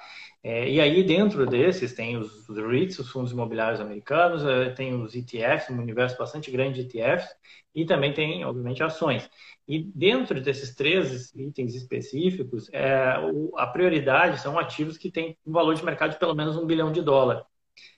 É, e aí, dentro desses, tem os, os REITs, os fundos imobiliários americanos, é, tem os ETFs, um universo bastante grande de ETFs, e também tem, obviamente, ações. E dentro desses três itens específicos, é, o, a prioridade são ativos que têm um valor de mercado de pelo menos um bilhão de dólar.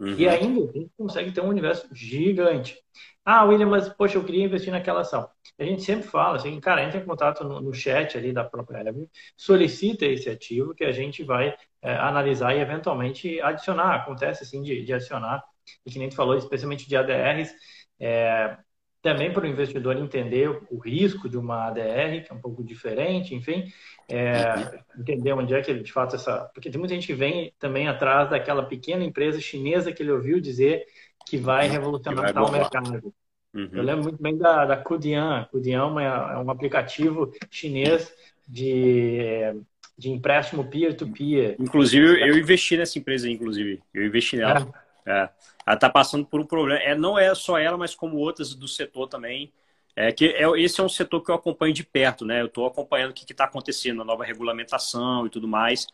Uhum. E ainda a gente consegue ter um universo gigante. Ah, William, mas poxa, eu queria investir naquela ação. A gente sempre fala assim, cara, entra em contato no, no chat ali da própria Avenue, solicita esse ativo que a gente vai é, analisar e eventualmente adicionar. Acontece assim de, de adicionar, e que nem tu falou, especialmente de ADRs, é, também para o investidor entender o risco de uma ADR, que é um pouco diferente, enfim, é, entender onde é que ele de fato essa. Porque tem muita gente que vem também atrás daquela pequena empresa chinesa que ele ouviu dizer que vai revolucionar o mercado. Uhum. Eu lembro muito bem da, da Kudian. Kudian é, é um aplicativo chinês de, de empréstimo peer-to-peer. -peer. Inclusive, eu investi nessa empresa, inclusive. Eu investi nela. É. É. Ela está passando por um problema. É, não é só ela, mas como outras do setor também. É que é, esse é um setor que eu acompanho de perto, né? Eu estou acompanhando o que está acontecendo, a nova regulamentação e tudo mais.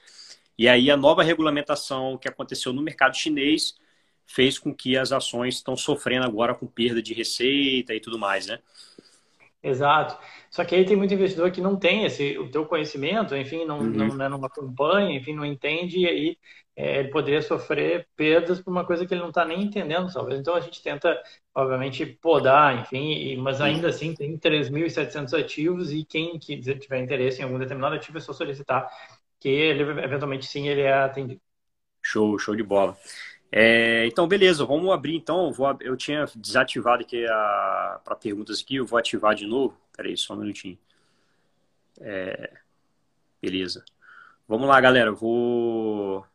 E aí a nova regulamentação que aconteceu no mercado chinês fez com que as ações estão sofrendo agora com perda de receita e tudo mais, né? Exato. Só que aí tem muito investidor que não tem esse o teu conhecimento, enfim, não, uhum. não, né, não acompanha, enfim, não entende e aí é, ele poderia sofrer perdas por uma coisa que ele não está nem entendendo, talvez. Então a gente tenta, obviamente, podar, enfim, e, mas ainda assim tem 3.700 ativos e quem tiver interesse em algum determinado ativo é só solicitar que ele, eventualmente sim ele é atendido. Show, show de bola. É, então, beleza, vamos abrir então. Vou, eu tinha desativado aqui para perguntas aqui, eu vou ativar de novo. Peraí, só um minutinho. É, beleza. Vamos lá, galera. Eu vou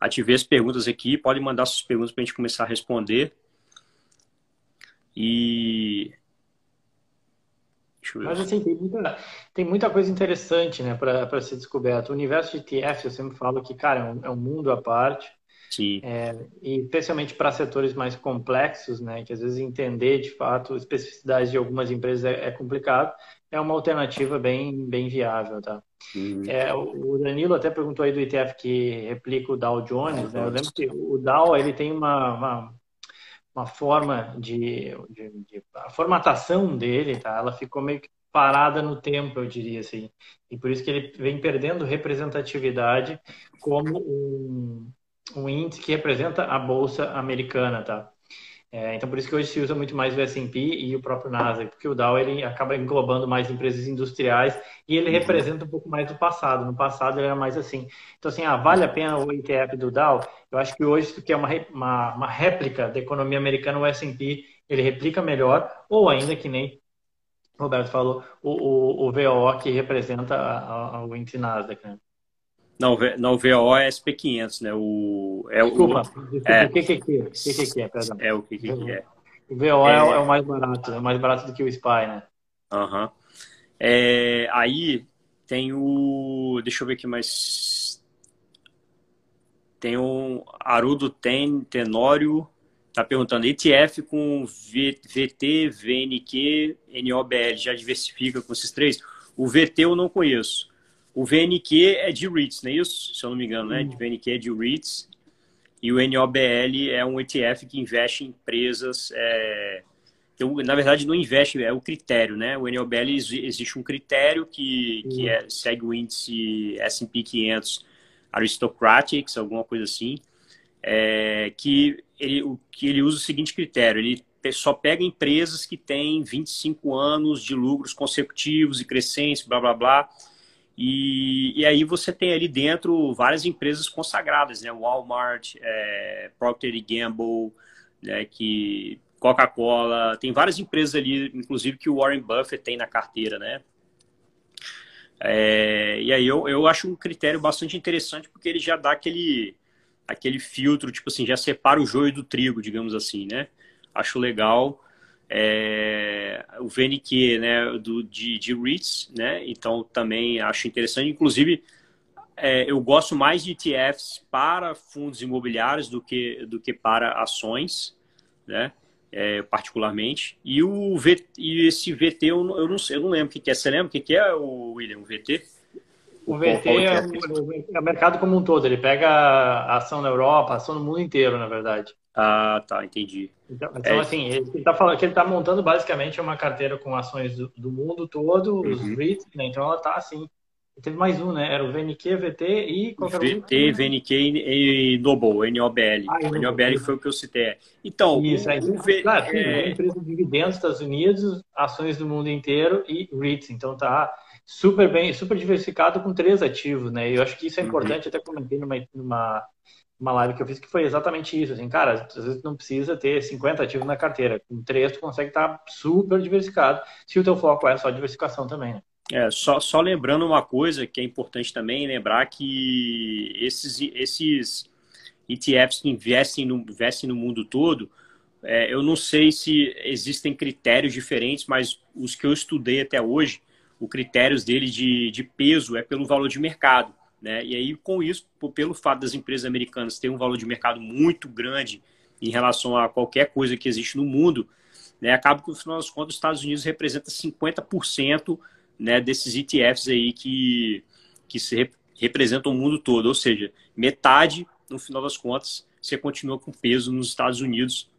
ativar as perguntas aqui. Pode mandar suas perguntas para a gente começar a responder. E. Mas assim, tem muita, tem muita coisa interessante né, para ser descoberto. O universo de ETF, eu sempre falo que, cara, é um, é um mundo à parte. Sim. É, e especialmente para setores mais complexos, né, que às vezes entender de fato especificidades de algumas empresas é, é complicado, é uma alternativa bem, bem viável, tá? Uhum. É, o Danilo até perguntou aí do ETF que replica o Dow Jones, né? Eu lembro que o Dow ele tem uma, uma, uma forma de, de, de, a formatação dele, tá? Ela ficou meio que parada no tempo, eu diria assim, e por isso que ele vem perdendo representatividade como um um índice que representa a bolsa americana, tá? É, então, por isso que hoje se usa muito mais o S&P e o próprio Nasdaq, porque o Dow ele acaba englobando mais empresas industriais e ele uhum. representa um pouco mais do passado. No passado ele era mais assim. Então, assim, ah, vale a pena o ETF do Dow? Eu acho que hoje, tu quer uma, uma, uma réplica da economia americana, o S&P ele replica melhor, ou ainda que nem o Roberto falou, o, o, o VO que representa a, a, o índice Nasdaq, né? Não, não, o VO é SP500, né? O, é desculpa, o, é, o que que é? O que que é, perdão. É o que que é. O VO é, é, o mais barato, é mais barato do que o SPY, né? Aham. Uhum. É, aí tem o... Deixa eu ver aqui mais... Tem o Arudo Ten, Tenório, tá perguntando, ETF com v, VT, VNQ, NOBL, já diversifica com esses três? O VT eu não conheço. O VNQ é de REITs, não é isso? Se eu não me engano, né? O. VNQ é de REITs. E o NOBL é um ETF que investe em empresas. É... na verdade, não investe, é o critério, né? O NOBL existe um critério que, que é, segue o índice SP 500 Aristocratics, alguma coisa assim, é, que, ele, o, que ele usa o seguinte critério: ele só pega empresas que têm 25 anos de lucros consecutivos e crescentes, blá blá blá E, e aí você tem ali dentro várias empresas consagradas, né? Walmart, é, Procter Gamble, né? que Coca-Cola, tem várias empresas ali, inclusive que o Warren Buffett tem na carteira, né? É, e aí eu, eu acho um critério bastante interessante porque ele já dá aquele, aquele filtro, tipo assim, já separa o joio do trigo, digamos assim, né? Acho legal. É, o VNQ, né, do, de, de REITs, né? Então também acho interessante. Inclusive, é, eu gosto mais de ETFs para fundos imobiliários do que, do que para ações, né? É, particularmente. E, o v, e esse VT eu, eu, não, eu não lembro o que, é. Você lembra o que, que é, o William, o VT? O VT é, é, é o mercado como um todo. Ele pega a ação na Europa, a ação no mundo inteiro, na verdade. Ah, tá, entendi. Então, então é. assim, ele está falando que ele está montando basicamente uma carteira com ações do, do mundo todo, os uhum. REITs, né? Então ela está assim. Teve mais um, né? Era o VNQ, VT e qualquer VT, VNQ e Noble, NOBL. Ah, o NOBL foi o que eu citei. Então, Isso, aí, o v... claro, é... empresa de dividendos dos Estados Unidos, ações do mundo inteiro e REITs. Então tá super bem, super diversificado com três ativos, né? E eu acho que isso é uhum. importante, uhum. até comentei numa, numa uma live que eu fiz que foi exatamente isso, assim, cara, às vezes não precisa ter 50 ativos na carteira, com três tu consegue estar super diversificado, se o teu foco é só diversificação também, né? É, só, só lembrando uma coisa que é importante também, lembrar que esses, esses ETFs que investem no, investem no mundo todo, é, eu não sei se existem critérios diferentes, mas os que eu estudei até hoje, o critérios dele de, de peso é pelo valor de mercado. Né? E aí, com isso, pelo fato das empresas americanas terem um valor de mercado muito grande em relação a qualquer coisa que existe no mundo, né, acaba que, no final das contas, os Estados Unidos representa 50% né, desses ETFs aí que, que se rep representam o mundo todo. Ou seja, metade, no final das contas, você continua com peso nos Estados Unidos,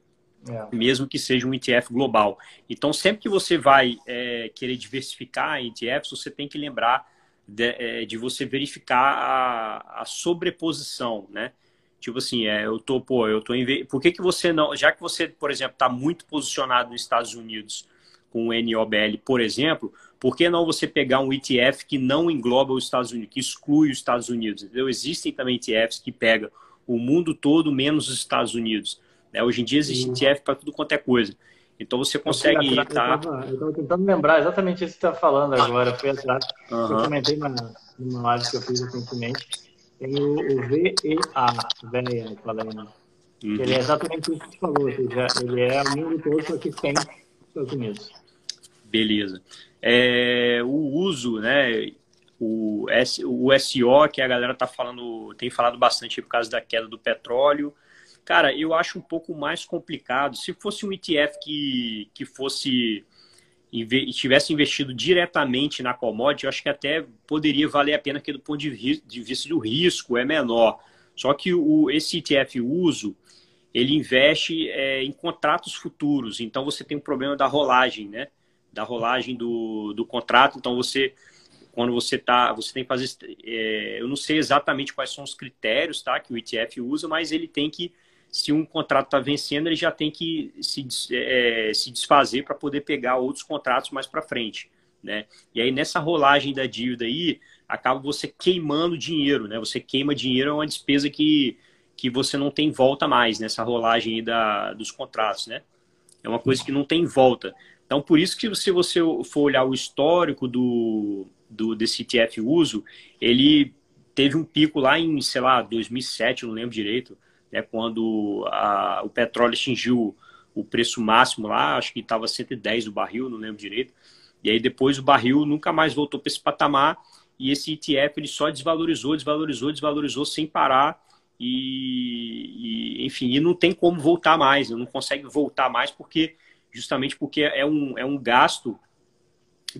é. mesmo que seja um ETF global. Então, sempre que você vai é, querer diversificar em ETFs, você tem que lembrar de, é, de você verificar a, a, sobreposição, né? Tipo assim, é, eu tô, pô, eu tô em. Por que, que você não. Já que você, por exemplo, está muito posicionado nos Estados Unidos com o NOBL, por exemplo, por que não você pegar um ETF que não engloba os Estados Unidos, que exclui os Estados Unidos? Entendeu? Existem também ETFs que pegam o mundo todo menos os Estados Unidos. Né? Hoje em dia existe ETF para tudo quanto é coisa. Então você consegue eu estar. Eu estava tentando lembrar exatamente isso que você está falando agora. Fui atrás. Uhum. Eu comentei numa, numa live que eu fiz recentemente. Tem o, o VEA, velha, falei, né? Uhum. Ele é exatamente isso que você falou. Ou seja, ele é o mundo todo, só que tem Estados Unidos. Beleza. É, o uso, né? O, S, o SO, que a galera tá falando, tem falado bastante por causa da queda do petróleo. Cara, eu acho um pouco mais complicado. Se fosse um ETF que, que fosse tivesse investido diretamente na commodity, eu acho que até poderia valer a pena, porque do ponto de, vista do risco é menor. Só que o, esse ETF uso, ele investe é, em contratos futuros, então você tem um problema da rolagem, né? Da rolagem do, do contrato, então você quando você tá, você tem que fazer, é, eu não sei exatamente quais são os critérios, tá, que o ETF usa, mas ele tem que se um contrato está vencendo, ele já tem que se, é, se desfazer para poder pegar outros contratos mais para frente. Né? E aí, nessa rolagem da dívida aí, acaba você queimando dinheiro. Né? Você queima dinheiro, é uma despesa que, que você não tem volta mais nessa rolagem aí da, dos contratos. Né? É uma coisa que não tem volta. Então, por isso que se você for olhar o histórico do, do desse ETF uso, ele teve um pico lá em, sei lá, 2007, não lembro direito, né, quando a, o petróleo atingiu o preço máximo lá, acho que estava 110 o barril, não lembro direito. E aí depois o barril nunca mais voltou para esse patamar e esse ETF ele só desvalorizou, desvalorizou, desvalorizou sem parar e, e enfim, e não tem como voltar mais, não consegue voltar mais porque justamente porque é um, é um gasto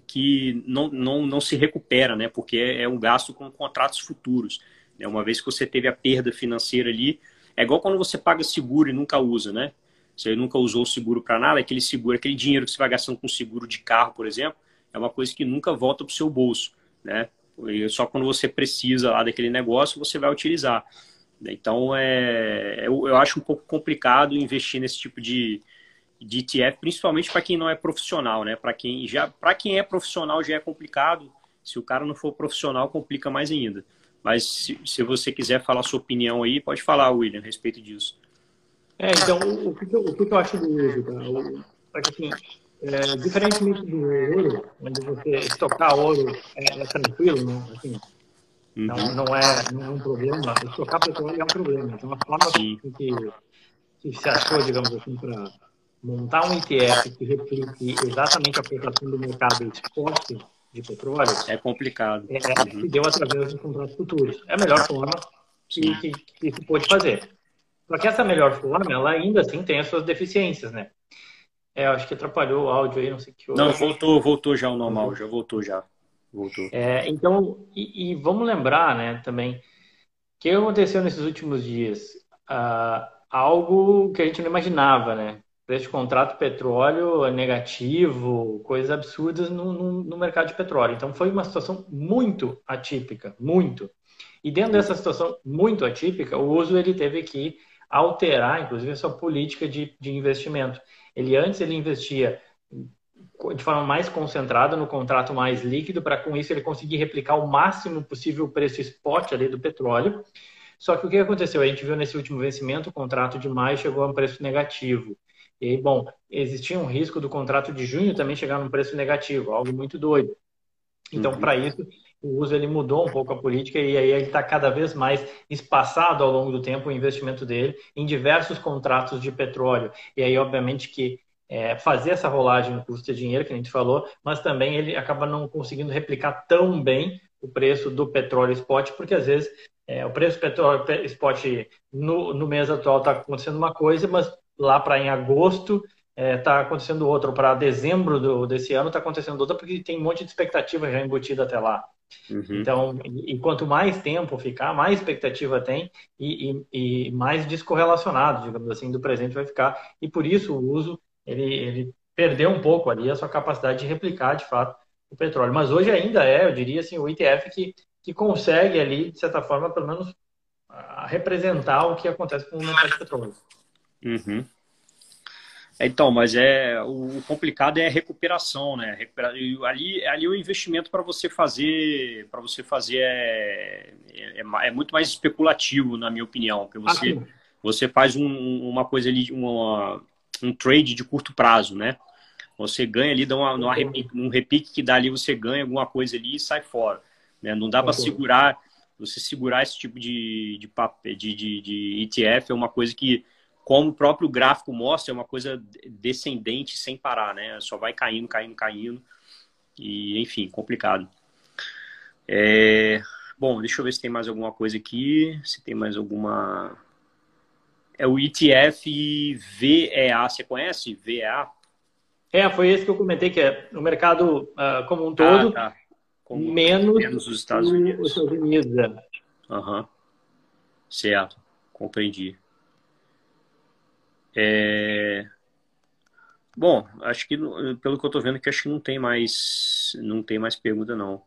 que não, não, não se recupera, né? Porque é, é um gasto com contratos futuros. Né? Uma vez que você teve a perda financeira ali, é igual quando você paga seguro e nunca usa, né? Você nunca usou o seguro para nada, aquele seguro, aquele dinheiro que você vai gastando com seguro de carro, por exemplo, é uma coisa que nunca volta para o seu bolso, né? E só quando você precisa lá daquele negócio, você vai utilizar. Então, é, eu, eu acho um pouco complicado investir nesse tipo de, de ETF, principalmente para quem não é profissional, né? Para quem já, para quem é profissional já é complicado. Se o cara não for profissional, complica mais ainda. Mas se, se você quiser falar sua opinião aí, pode falar, William, a respeito disso. É, então, o, que, eu, o que eu acho do uso, tá? assim, é, diferentemente do ouro, onde você estocar ouro é, é tranquilo, né? Assim, uhum. não, não, é, não é um problema. Estocar petróleo é um problema. Então, a forma que, que se achou, digamos assim, para montar um ETF que replique exatamente a cotação do mercado exposto petróleo é complicado. É, uhum. se deu através dos contratos futuros. É a melhor forma que, que, que se pode fazer. Só que essa melhor forma, ela ainda assim tem as suas deficiências, né? É, acho que atrapalhou o áudio aí, não sei o que. Não, voltou, voltou já o normal, já voltou já. Voltou. É, então, e, e, vamos lembrar, né, também, o que aconteceu nesses últimos dias? Ah, algo que a gente não imaginava, né? Preço de contrato petróleo é negativo, coisas absurdas no, no, no, mercado de petróleo. Então foi uma situação muito atípica, muito. E dentro dessa situação muito atípica, o uso ele teve que alterar, inclusive, a sua política de, de investimento. Ele antes ele investia de forma mais concentrada no contrato mais líquido, para com isso ele conseguir replicar o máximo possível o preço spot ali do petróleo. Só que o que aconteceu? A gente viu nesse último vencimento, o contrato de maio chegou a um preço negativo. E aí, bom, existia um risco do contrato de junho também chegar num preço negativo, algo muito doido. Então, uhum. para isso, o uso ele mudou um pouco a política e aí ele está cada vez mais espaçado ao longo do tempo o investimento dele em diversos contratos de petróleo. E aí, obviamente, que é, fazer essa rolagem custa dinheiro, que a gente falou, mas também ele acaba não conseguindo replicar tão bem o preço do petróleo spot, porque às vezes é, o preço do petróleo spot no, no mês atual está acontecendo uma coisa, mas lá para em agosto está é, tá acontecendo outra, para dezembro do, desse ano está acontecendo outra, porque tem um monte de expectativa já embutida até lá. Uhum. Então, e, e, quanto mais tempo ficar, mais expectativa tem e, e, e, mais descorrelacionado, digamos assim, do presente vai ficar. E por isso o uso, ele, ele perdeu um pouco ali a sua capacidade de replicar, de fato, o petróleo. Mas hoje ainda é, eu diria assim, o ETF que, que consegue ali, de certa forma, pelo menos, representar o que acontece com o mercado de petróleo. Uhum. Então, mas é o complicado é a recuperação, né? Ali, ali o investimento para você fazer, para você fazer é, é, é, muito mais especulativo, na minha opinião, porque você ah, você faz um, uma coisa ali, uma, um trade de curto prazo, né? Você ganha ali, dá uma, uma repique, um repique que dá ali, você ganha alguma coisa ali e sai fora. Né? Não dá para segurar, você segurar esse tipo de, de, de, de, de ETF é uma coisa que como o próprio gráfico mostra, é uma coisa descendente sem parar, né? Só vai caindo, caindo, caindo. E, enfim, complicado. É... Bom, deixa eu ver se tem mais alguma coisa aqui. Se tem mais alguma. É o ETF VEA. Você conhece VEA? É, foi esse que eu comentei, que é o mercado uh, como um todo, ah, tá. como, menos, menos os Estados Unidos. Os Estados Unidos, é. Uhum. Certo, compreendi. É... Bom, acho que pelo que eu estou vendo que acho que não tem mais não tem mais pergunta não.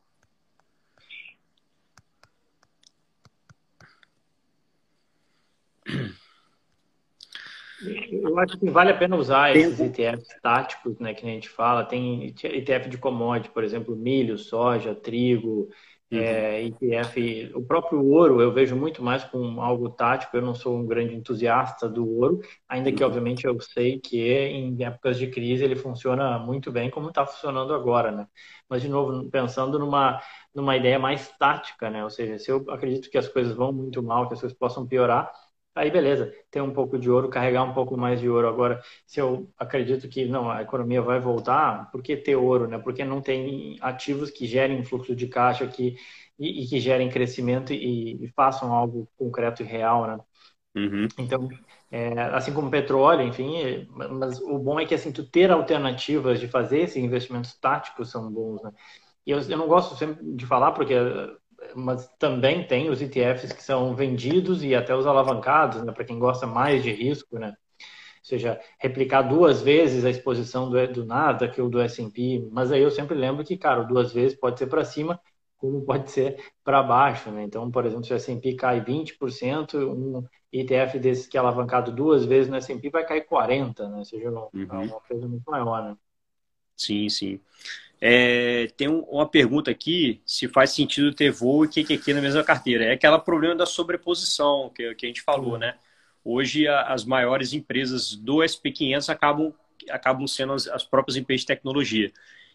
Eu acho que vale a pena usar esses ETFs táticos, né, que a gente fala. Tem ETF de commodity, por exemplo, milho, soja, trigo. É, ETF, o próprio ouro eu vejo muito mais como algo tático. Eu não sou um grande entusiasta do ouro, ainda que, uhum. obviamente, eu sei que em épocas de crise ele funciona muito bem, como está funcionando agora, né? Mas, de novo, pensando numa, numa ideia mais tática, né? Ou seja, se eu acredito que as coisas vão muito mal, que as coisas possam piorar, aí beleza, ter um pouco de ouro, carregar um pouco mais de ouro. Agora, se eu acredito que não, a economia vai voltar, por que ter ouro, né? Porque não tem ativos que gerem fluxo de caixa que, e, e que gerem crescimento e, e, façam algo concreto e real, né? Uhum. Então, é, assim como petróleo, enfim, mas o bom é que assim, tu ter alternativas de fazer esses investimentos táticos são bons, né? E eu, eu não gosto sempre de falar porque mas também tem os ETFs que são vendidos e até os alavancados, né, para quem gosta mais de risco, né? Ou seja, replicar duas vezes a exposição do, do que ou do S&P, mas aí eu sempre lembro que, cara, duas vezes pode ser para cima, como pode ser para baixo, né? Então, por exemplo, se o S&P cai 20%, um ETF desse que é alavancado duas vezes no S&P vai cair 40, né? Ou seja, é uma, uhum. uma coisa muito maior, né? Sim, sim. É, tem um, uma pergunta aqui, se faz sentido ter voo e QQQ na mesma carteira. É aquele problema da sobreposição que, que a gente falou, né? Hoje, a, as maiores empresas do SP500 acabam, acabam sendo as, as, próprias empresas de tecnologia.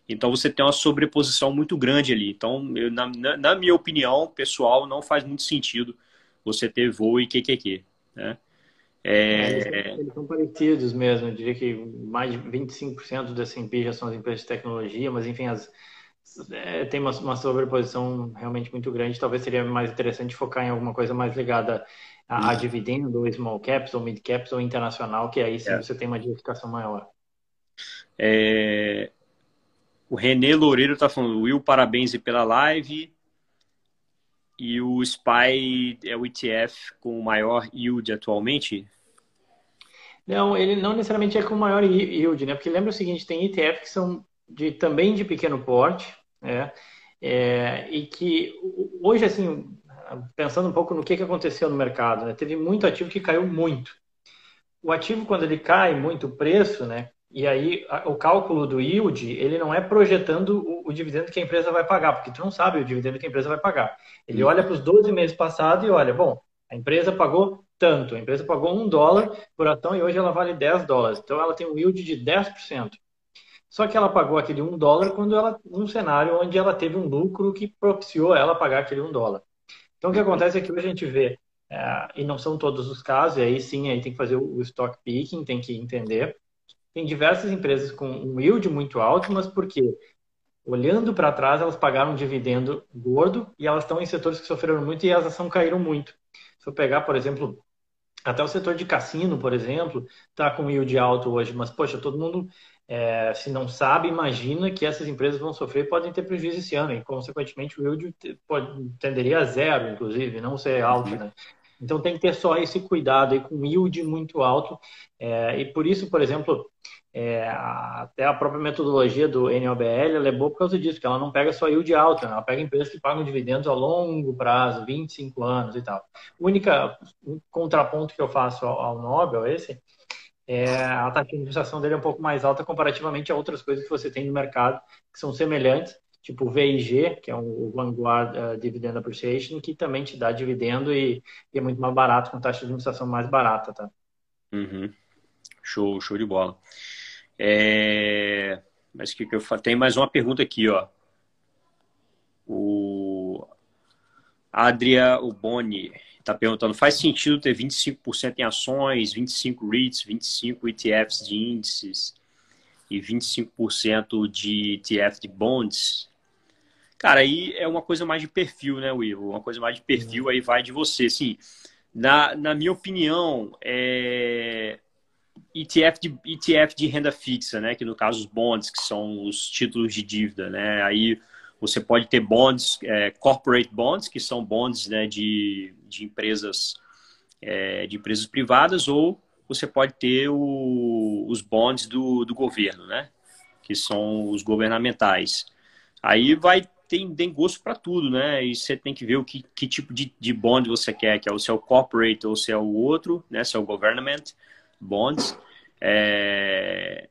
Então, você tem uma sobreposição muito grande ali. Então, eu, na, na, na, minha opinião pessoal, não faz muito sentido você ter voo e QQQ, né? É... Eles, são parecidos mesmo. Eu diria que mais de 25% do S&P já são as empresas de tecnologia, mas enfim, as, é, tem uma, uma, sobreposição realmente muito grande. Talvez seria mais interessante focar em alguma coisa mais ligada a, a uhum. dividendo, ou small caps, ou mid caps, ou internacional, que aí sim é. você tem uma diversificação maior. É... O Renê Loureiro está falando, Will, parabéns pela live. E o SPY é o ETF com o maior yield atualmente? Não, ele não necessariamente é com maior yield, né? Porque lembra o seguinte, tem ETF que são de, também de pequeno porte, né? É, e que hoje, assim, pensando um pouco no que, que aconteceu no mercado, né? Teve muito ativo que caiu muito. O ativo, quando ele cai muito o preço, né? E aí o cálculo do yield, ele não é projetando o, o, dividendo que a empresa vai pagar, porque tu não sabe o dividendo que a empresa vai pagar. Ele olha para os 12 meses passados e olha, bom, a empresa pagou tanto. A empresa pagou um dólar por ação e hoje ela vale 10 dólares. Então ela tem um yield de 10%. Só que ela pagou aquele um dólar quando ela, num cenário onde ela teve um lucro que propiciou ela pagar aquele um dólar. Então o que acontece é que hoje a gente vê, é, e não são todos os casos, e aí sim aí tem que fazer o, stock picking, tem que entender. Tem diversas empresas com um yield muito alto, mas por quê? Olhando para trás, elas pagaram um dividendo gordo e elas estão em setores que sofreram muito e as ações caíram muito. Se eu pegar, por exemplo, até o setor de cassino, por exemplo, está com yield alto hoje, mas, poxa, todo mundo, é, se não sabe, imagina que essas empresas vão sofrer e podem ter prejuízo esse ano, e, consequentemente, o yield pode, tenderia a zero, inclusive, não ser alto, né? Então, tem que ter só esse cuidado aí com yield muito alto, é, e por isso, por exemplo, é, até a própria metodologia do NOBL ela é boa por causa disso, que ela não pega só yield alta, né? ela pega empresas que pagam dividendos a longo prazo, 25 anos e tal. O único contraponto que eu faço ao, ao Nobel, esse, é a taxa de administração dele é um pouco mais alta comparativamente a outras coisas que você tem no mercado que são semelhantes, tipo o VIG, que é o Vanguard uh, Dividend Appreciation, que também te dá dividendo e, e, é muito mais barato, com taxa de administração mais barata, tá? Uhum. Show, show de bola. É... Mas que, que eu falo? Tem mais uma pergunta aqui, ó. O Adria Boni está perguntando: faz sentido ter 25% em ações, 25 REITs, 25 ETFs de índices e 25% de ETF de bonds? Cara, aí é uma coisa mais de perfil, né, Will? Uma coisa mais de perfil aí vai de você. Sim, na, na minha opinião, é, ETF de, ETF de renda fixa, né? Que no caso os bonds, que são os títulos de dívida, né? Aí você pode ter bonds, é, corporate bonds, que são bonds né, de, de empresas é, de empresas privadas, ou você pode ter o, os bonds do, do governo, né? Que são os governamentais. Aí vai tem, tem gosto para tudo, né? E você tem que ver o que, que tipo de, de bond você quer, que é o seu corporate ou se é o outro, né? Se é o government bonds. É...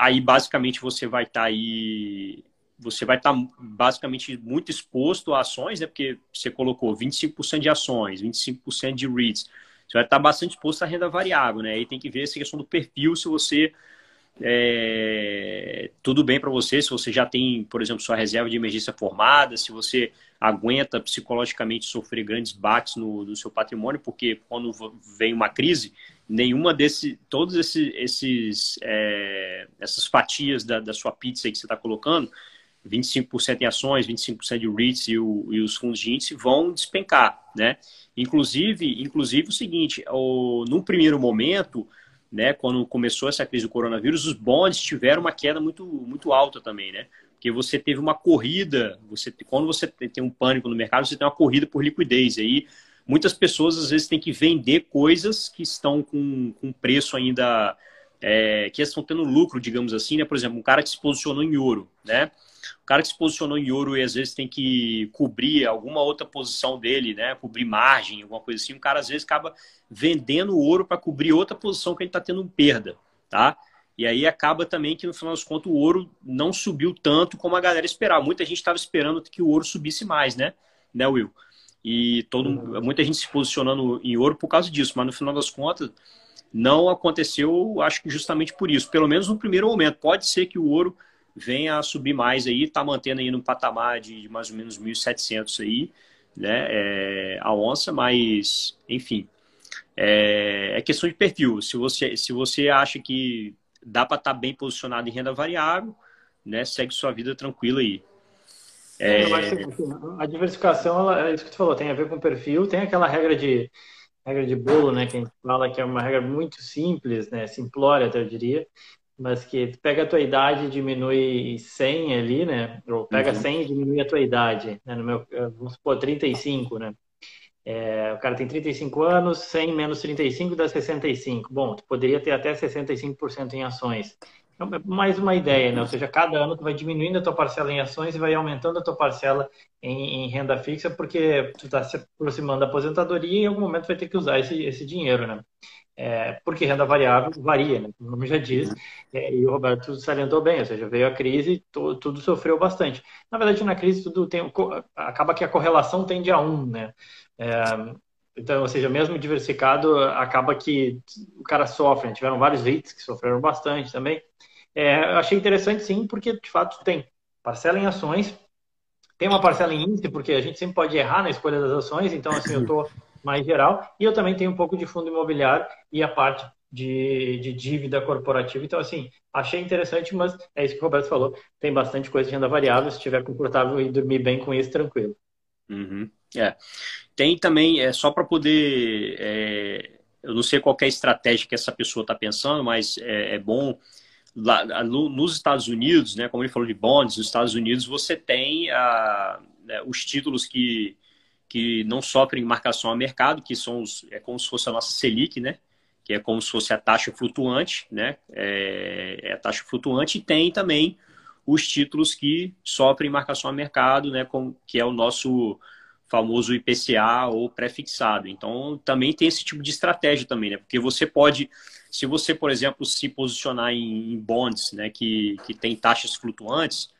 Aí basicamente você vai estar tá aí, você vai estar tá basicamente muito exposto a ações, né? Porque você colocou 25% de ações, 25% de REITs. Você vai estar tá bastante exposto à renda variável, né? Aí tem que ver essa questão do perfil, se você é, tudo bem para você, se você já tem, por exemplo, sua reserva de emergência formada, se você aguenta psicologicamente sofrer grandes baques no, no seu patrimônio, porque quando vem uma crise, nenhuma desses, todos esses, esses é, essas fatias da, da sua pizza que você está colocando, 25% em ações, 25% de REITs e, o, e, os fundos de índice vão despencar, né? Inclusive, inclusive o seguinte, o, num primeiro momento, né, quando começou essa crise do coronavírus, os bonds tiveram uma queda muito, muito alta também, né? Porque você teve uma corrida, você, quando você tem um pânico no mercado, você tem uma corrida por liquidez. Aí, muitas pessoas às vezes têm que vender coisas que estão com, com preço ainda. É, que estão tendo lucro, digamos assim, né? Por exemplo, um cara que se posicionou em ouro, né? O cara que se posicionou em ouro e às vezes tem que cobrir alguma outra posição dele, né? Cobrir margem, alguma coisa assim. O cara às vezes acaba vendendo ouro para cobrir outra posição que ele está tendo perda, tá? E aí acaba também que no final das contas o ouro não subiu tanto como a galera esperava. Muita gente estava esperando que o ouro subisse mais, né? Né, Will? E todo, uhum. muita gente se posicionando em ouro por causa disso, mas no final das contas não aconteceu, acho que justamente por isso. Pelo menos no primeiro momento. Pode ser que o ouro venha a subir mais aí, está mantendo aí no patamar de, mais ou menos 1.700 aí, né, é, a onça, mas, enfim, é, é, questão de perfil. Se você, se você acha que dá para estar tá bem posicionado em renda variável, né, segue sua vida tranquila aí. É... A diversificação, ela, é isso que tu falou, tem a ver com o perfil, tem aquela regra de regra de bolo, né, que a gente fala que é uma regra muito simples, né, simplória até eu diria, mas que tu pega a tua idade e diminui 100 ali, né, ou pega uhum. 100 e diminui a tua idade, né, no meu, vamos supor 35, né, é, o cara tem 35 anos, 100 menos 35 dá 65. Bom, tu poderia ter até 65% em ações. É mais uma ideia, né? Ou seja, cada ano tu vai diminuindo a tua parcela em ações e vai aumentando a tua parcela em, em renda fixa, porque tu está se aproximando da aposentadoria e em algum momento vai ter que usar esse, esse dinheiro, né? É, porque renda variável varia, né? Como o nome já diz, é, e o Roberto salientou bem, ou seja, veio a crise, tudo, tudo sofreu bastante. Na verdade, na crise tudo tem, acaba que a correlação tende a um, né? É, então, ou seja, mesmo diversificado, acaba que o cara sofre. Né? Tiveram vários REITs que sofreram bastante também. É, eu achei interessante sim, porque de fato tem parcela em ações, tem uma parcela em índice, porque a gente sempre pode errar na escolha das ações, então assim, eu estou mais geral, e eu também tenho um pouco de fundo imobiliário e a parte de, de dívida corporativa. Então, assim, achei interessante, mas é isso que o Roberto falou, tem bastante coisa de renda variável, se estiver confortável e dormir bem com isso, tranquilo. Uhum. É. Tem também, é só para poder. É, eu não sei qual é a estratégia que essa pessoa está pensando, mas é, é bom lá, nos Estados Unidos, né, como ele falou de bonds, nos Estados Unidos você tem a, né, os títulos que, que não sofrem marcação a mercado, que são os, é como se fosse a nossa Selic, né, que é como se fosse a taxa flutuante, né, é, é a taxa flutuante, e tem também os títulos que sofrem marcação a mercado, né, com, que é o nosso famoso IPCA ou pré-fixado. Então, também tem esse tipo de estratégia também, né? Porque você pode, se você, por exemplo, se posicionar em, bonds, né, que, que tem taxas flutuantes,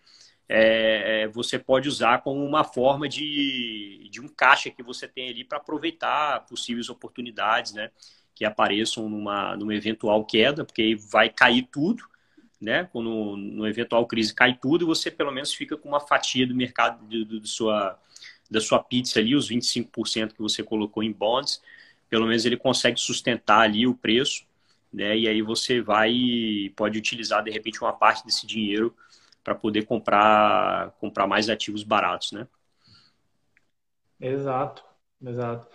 é, é, você pode usar como uma forma de, de um caixa que você tem ali para aproveitar possíveis oportunidades, né? Que apareçam numa, numa eventual queda, porque aí vai cair tudo, né? Quando no eventual crise cai tudo, você pelo menos fica com uma fatia do mercado de, de, de sua da sua pizza ali, os 25% que você colocou em bonds, pelo menos ele consegue sustentar ali o preço, né? E aí você vai pode utilizar de repente uma parte desse dinheiro para poder comprar comprar mais ativos baratos, né? Exato, exato.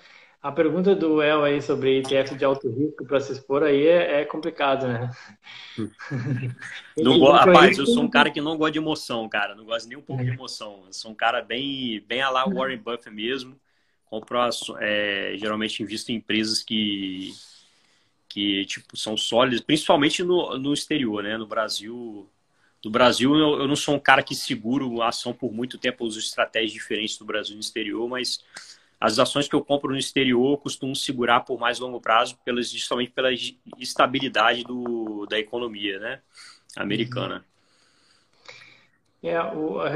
A pergunta do El aí sobre ETF de alto risco para se expor aí é, é complicado, né? Não go... Rapaz, eu sou um cara que não gosta de emoção, cara. Não gosto nem um pouco de emoção. Eu sou um cara bem, bem a lá Warren Buffett mesmo. Compro, é, geralmente invisto em empresas que, que tipo, são sólidas, principalmente no, no exterior, né? No Brasil, no Brasil eu, eu não sou um cara que seguro a ação por muito tempo. Eu uso estratégias diferentes do Brasil e no exterior, mas as ações que eu compro no exterior eu costumo segurar por mais longo prazo, pelas, justamente pela estabilidade do, da economia né, americana. É, o, a,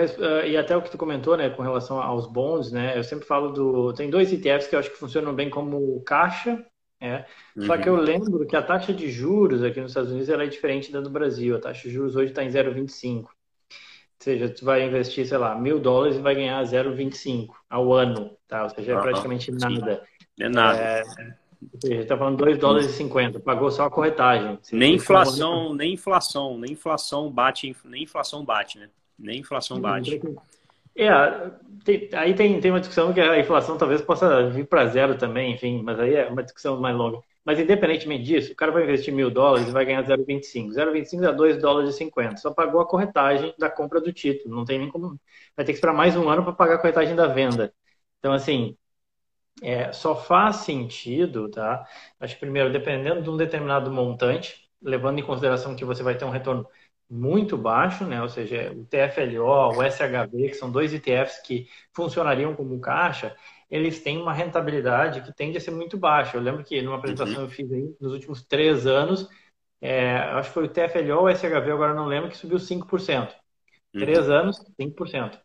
e até o que tu comentou, né, com relação aos bons, né, eu sempre falo do, tem dois ETFs que eu acho que funcionam bem como caixa, é, uhum. só que eu lembro que a taxa de juros aqui nos Estados Unidos ela é diferente da do Brasil, a taxa de juros hoje está em 0,25, seja, tu vai investir, sei lá, mil dólares e vai ganhar 0,25 ao ano, tá? Ou seja, é praticamente nada. É nada. É, está falando 2 dólares e 50, pagou só a corretagem. Nem inflação, nem inflação, nem inflação bate, nem inflação bate, né? Nem inflação bate. É, tem, aí tem, tem uma discussão que a inflação talvez possa vir para zero também, enfim, mas aí é uma discussão mais longa. Mas independentemente disso, o cara vai investir mil dólares e vai ganhar 0,25. 0,25 dá 2 dólares e 50. Só pagou a corretagem da compra do título. Não tem nem como. Vai ter que esperar mais um ano para pagar a corretagem da venda. Então, assim, é, só faz sentido, tá? Acho que primeiro, dependendo de um determinado montante, levando em consideração que você vai ter um retorno muito baixo, né? Ou seja, o TFLO, o SHB, que são dois ETFs que funcionariam como caixa, eles têm uma rentabilidade que tende a ser muito baixa. Eu lembro que numa apresentação uhum. eu fiz aí nos últimos três anos, é, acho que foi o TFLO ou o SHV, agora não lembro, que subiu 5%. Uhum. Três anos, 5%.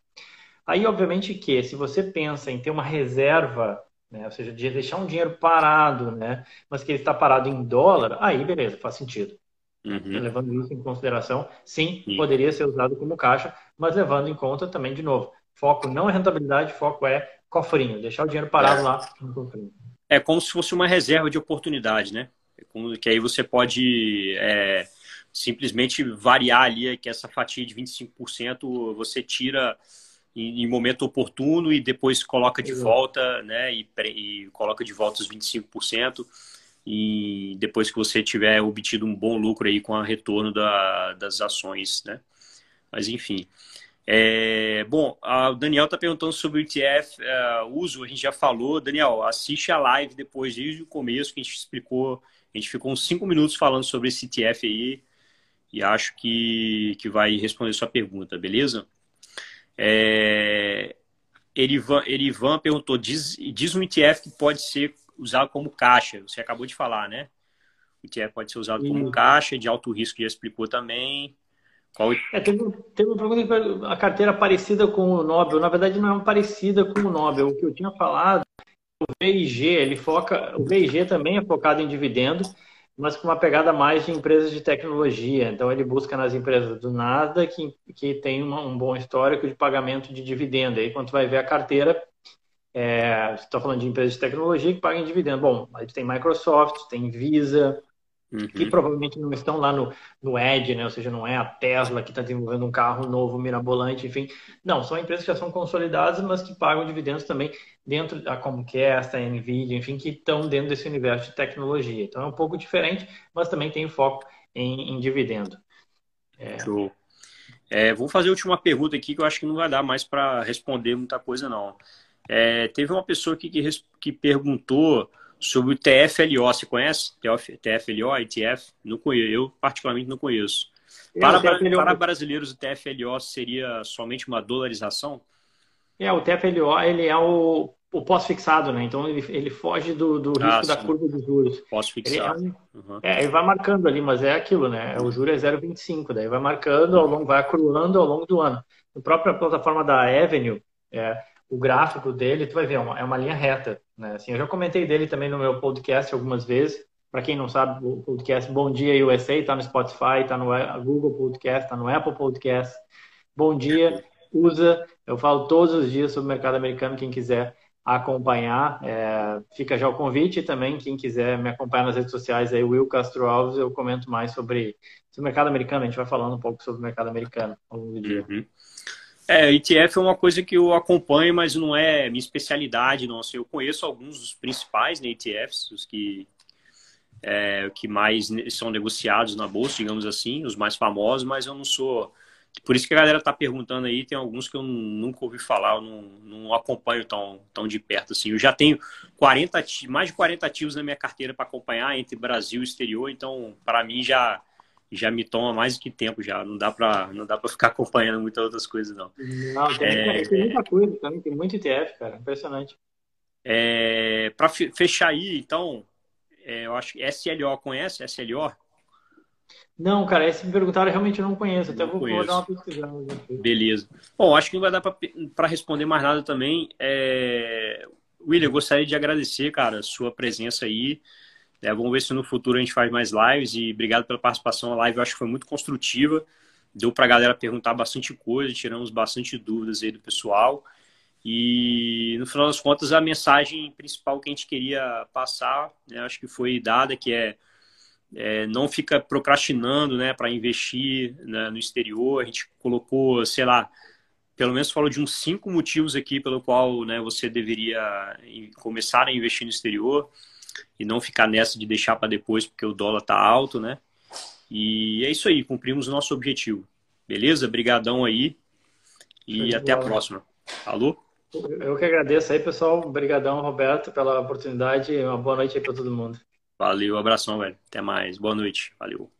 Aí, obviamente, que se você pensa em ter uma reserva, né, ou seja, de deixar um dinheiro parado, né, mas que ele está parado em dólar, aí beleza, faz sentido. Uhum. Levando isso em consideração, sim, sim, poderia ser usado como caixa, mas levando em conta também, de novo, foco não é rentabilidade, foco é cofrinho, deixar o dinheiro parado é. lá no cofrinho. É como se fosse uma reserva de oportunidade, né? É que aí você pode é, simplesmente variar ali que essa fatia de 25% você tira em, em momento oportuno e depois coloca de Exato. volta, né? E, e, coloca de volta os 25% e depois que você tiver obtido um bom lucro aí com o retorno da, das ações, né? Mas enfim. É, bom, o Daniel está perguntando sobre o ETF é, uso, a gente já falou. Daniel, assiste a live depois, desde o começo, que a gente explicou. A gente ficou uns cinco minutos falando sobre esse ETF aí e acho que, que vai responder sua pergunta, beleza? É, Erivan, Erivan perguntou: diz, diz um ETF que pode ser usado como caixa? Você acabou de falar, né? O ETF pode ser usado como caixa, de alto risco, já explicou também. Qual... É, teve, teve uma pergunta a carteira parecida com o Nobel. Na verdade, não é parecida com o Nobel. O que eu tinha falado, o VIG, ele foca. O VIG também é focado em dividendo, mas com uma pegada mais de empresas de tecnologia. Então, ele busca nas empresas do nada que, que tem uma, um bom histórico de pagamento de dividendo. Aí, quando vai ver a carteira, é, está falando de empresas de tecnologia que pagam dividendo. Bom, aí tem Microsoft, tem Visa, uhum. que provavelmente não estão lá no, no Edge, né? ou seja, não é a Tesla que está desenvolvendo um carro novo, mirabolante, enfim. Não, são empresas que já são consolidadas, mas que pagam dividendos também dentro da Comcast, a NVIDIA, enfim, que estão dentro desse universo de tecnologia. Então é um pouco diferente, mas também tem foco em, em dividendo. É... Show. É, vou fazer a última pergunta aqui que eu acho que não vai dar mais para responder muita coisa, não. É, teve uma pessoa aqui que, que perguntou sobre o TFLO. Você conhece? TFLO, ETF? Não conheço. Eu, particularmente, não conheço. Para, para brasileiros, o TFLO seria somente uma dolarização? É, o TFLO ele é o, o pós-fixado, né? Então ele, ele foge do, do risco ah, da curva dos juros. Pós-fixado. Ele, é, uhum. é, ele vai marcando ali, mas é aquilo, né? O juro é 0,25, daí vai marcando, ao longo, vai acruando ao longo do ano. Na própria plataforma da Avenue, é, o gráfico dele, tu vai ver, é uma, é uma linha reta. Né? Assim, eu já comentei dele também no meu podcast algumas vezes. Para quem não sabe, o podcast Bom Dia USA está no Spotify, está no Google Podcast, está no Apple Podcast. Bom dia, usa. Eu falo todos os dias sobre o mercado americano. Quem quiser acompanhar, é, fica já o convite. Também, quem quiser me acompanhar nas redes sociais, aí, Will Castro Alves, eu comento mais sobre, sobre o mercado americano. A gente vai falando um pouco sobre o mercado americano ao longo do dia. Uhum. É, ETF é uma coisa que eu acompanho, mas não é minha especialidade, não. Assim, eu conheço alguns dos principais né, ETFs, os que, é, que mais são negociados na bolsa, digamos assim, os mais famosos, mas eu não sou. Por isso que a galera está perguntando aí, tem alguns que eu nunca ouvi falar, eu não, não acompanho tão, tão de perto assim. Eu já tenho 40, mais de 40 ativos na minha carteira para acompanhar entre Brasil e exterior, então para mim já já me toma mais do que tempo já. Não dá para não dá para ficar acompanhando muitas outras coisas não. Não, tem, é, tem muita coisa também, tem muito ETF, cara, impressionante. É, para fechar aí, então, é, eu acho que SLO conhece SLO? Não, cara, esse me perguntaram realmente eu não conheço, até não vou, conheço. vou, dar uma pesquisada. Beleza. Bom, acho que não vai dar para responder mais nada também. É... William, gostaria de agradecer, cara, a sua presença aí. É, vamos ver se no futuro a gente faz mais lives e obrigado pela participação. A live eu acho que foi muito construtiva. Deu para a galera perguntar bastante coisa, tiramos bastante dúvidas aí do pessoal. E no final das contas, a mensagem principal que a gente queria passar, né, acho que foi dada, que é, é não fica procrastinando né, para investir né, no exterior. A gente colocou, sei lá, pelo menos falou de uns cinco motivos aqui pelo qual né, você deveria começar a investir no exterior e não ficar nessa de deixar para depois porque o dólar está alto, né? E é isso aí, cumprimos o nosso objetivo. Beleza? Brigadão aí e até a próxima. Alô? Eu que agradeço aí, pessoal. Obrigadão, Roberto, pela oportunidade. Uma boa noite aí para todo mundo. Valeu, abração, velho. Até mais. Boa noite. Valeu.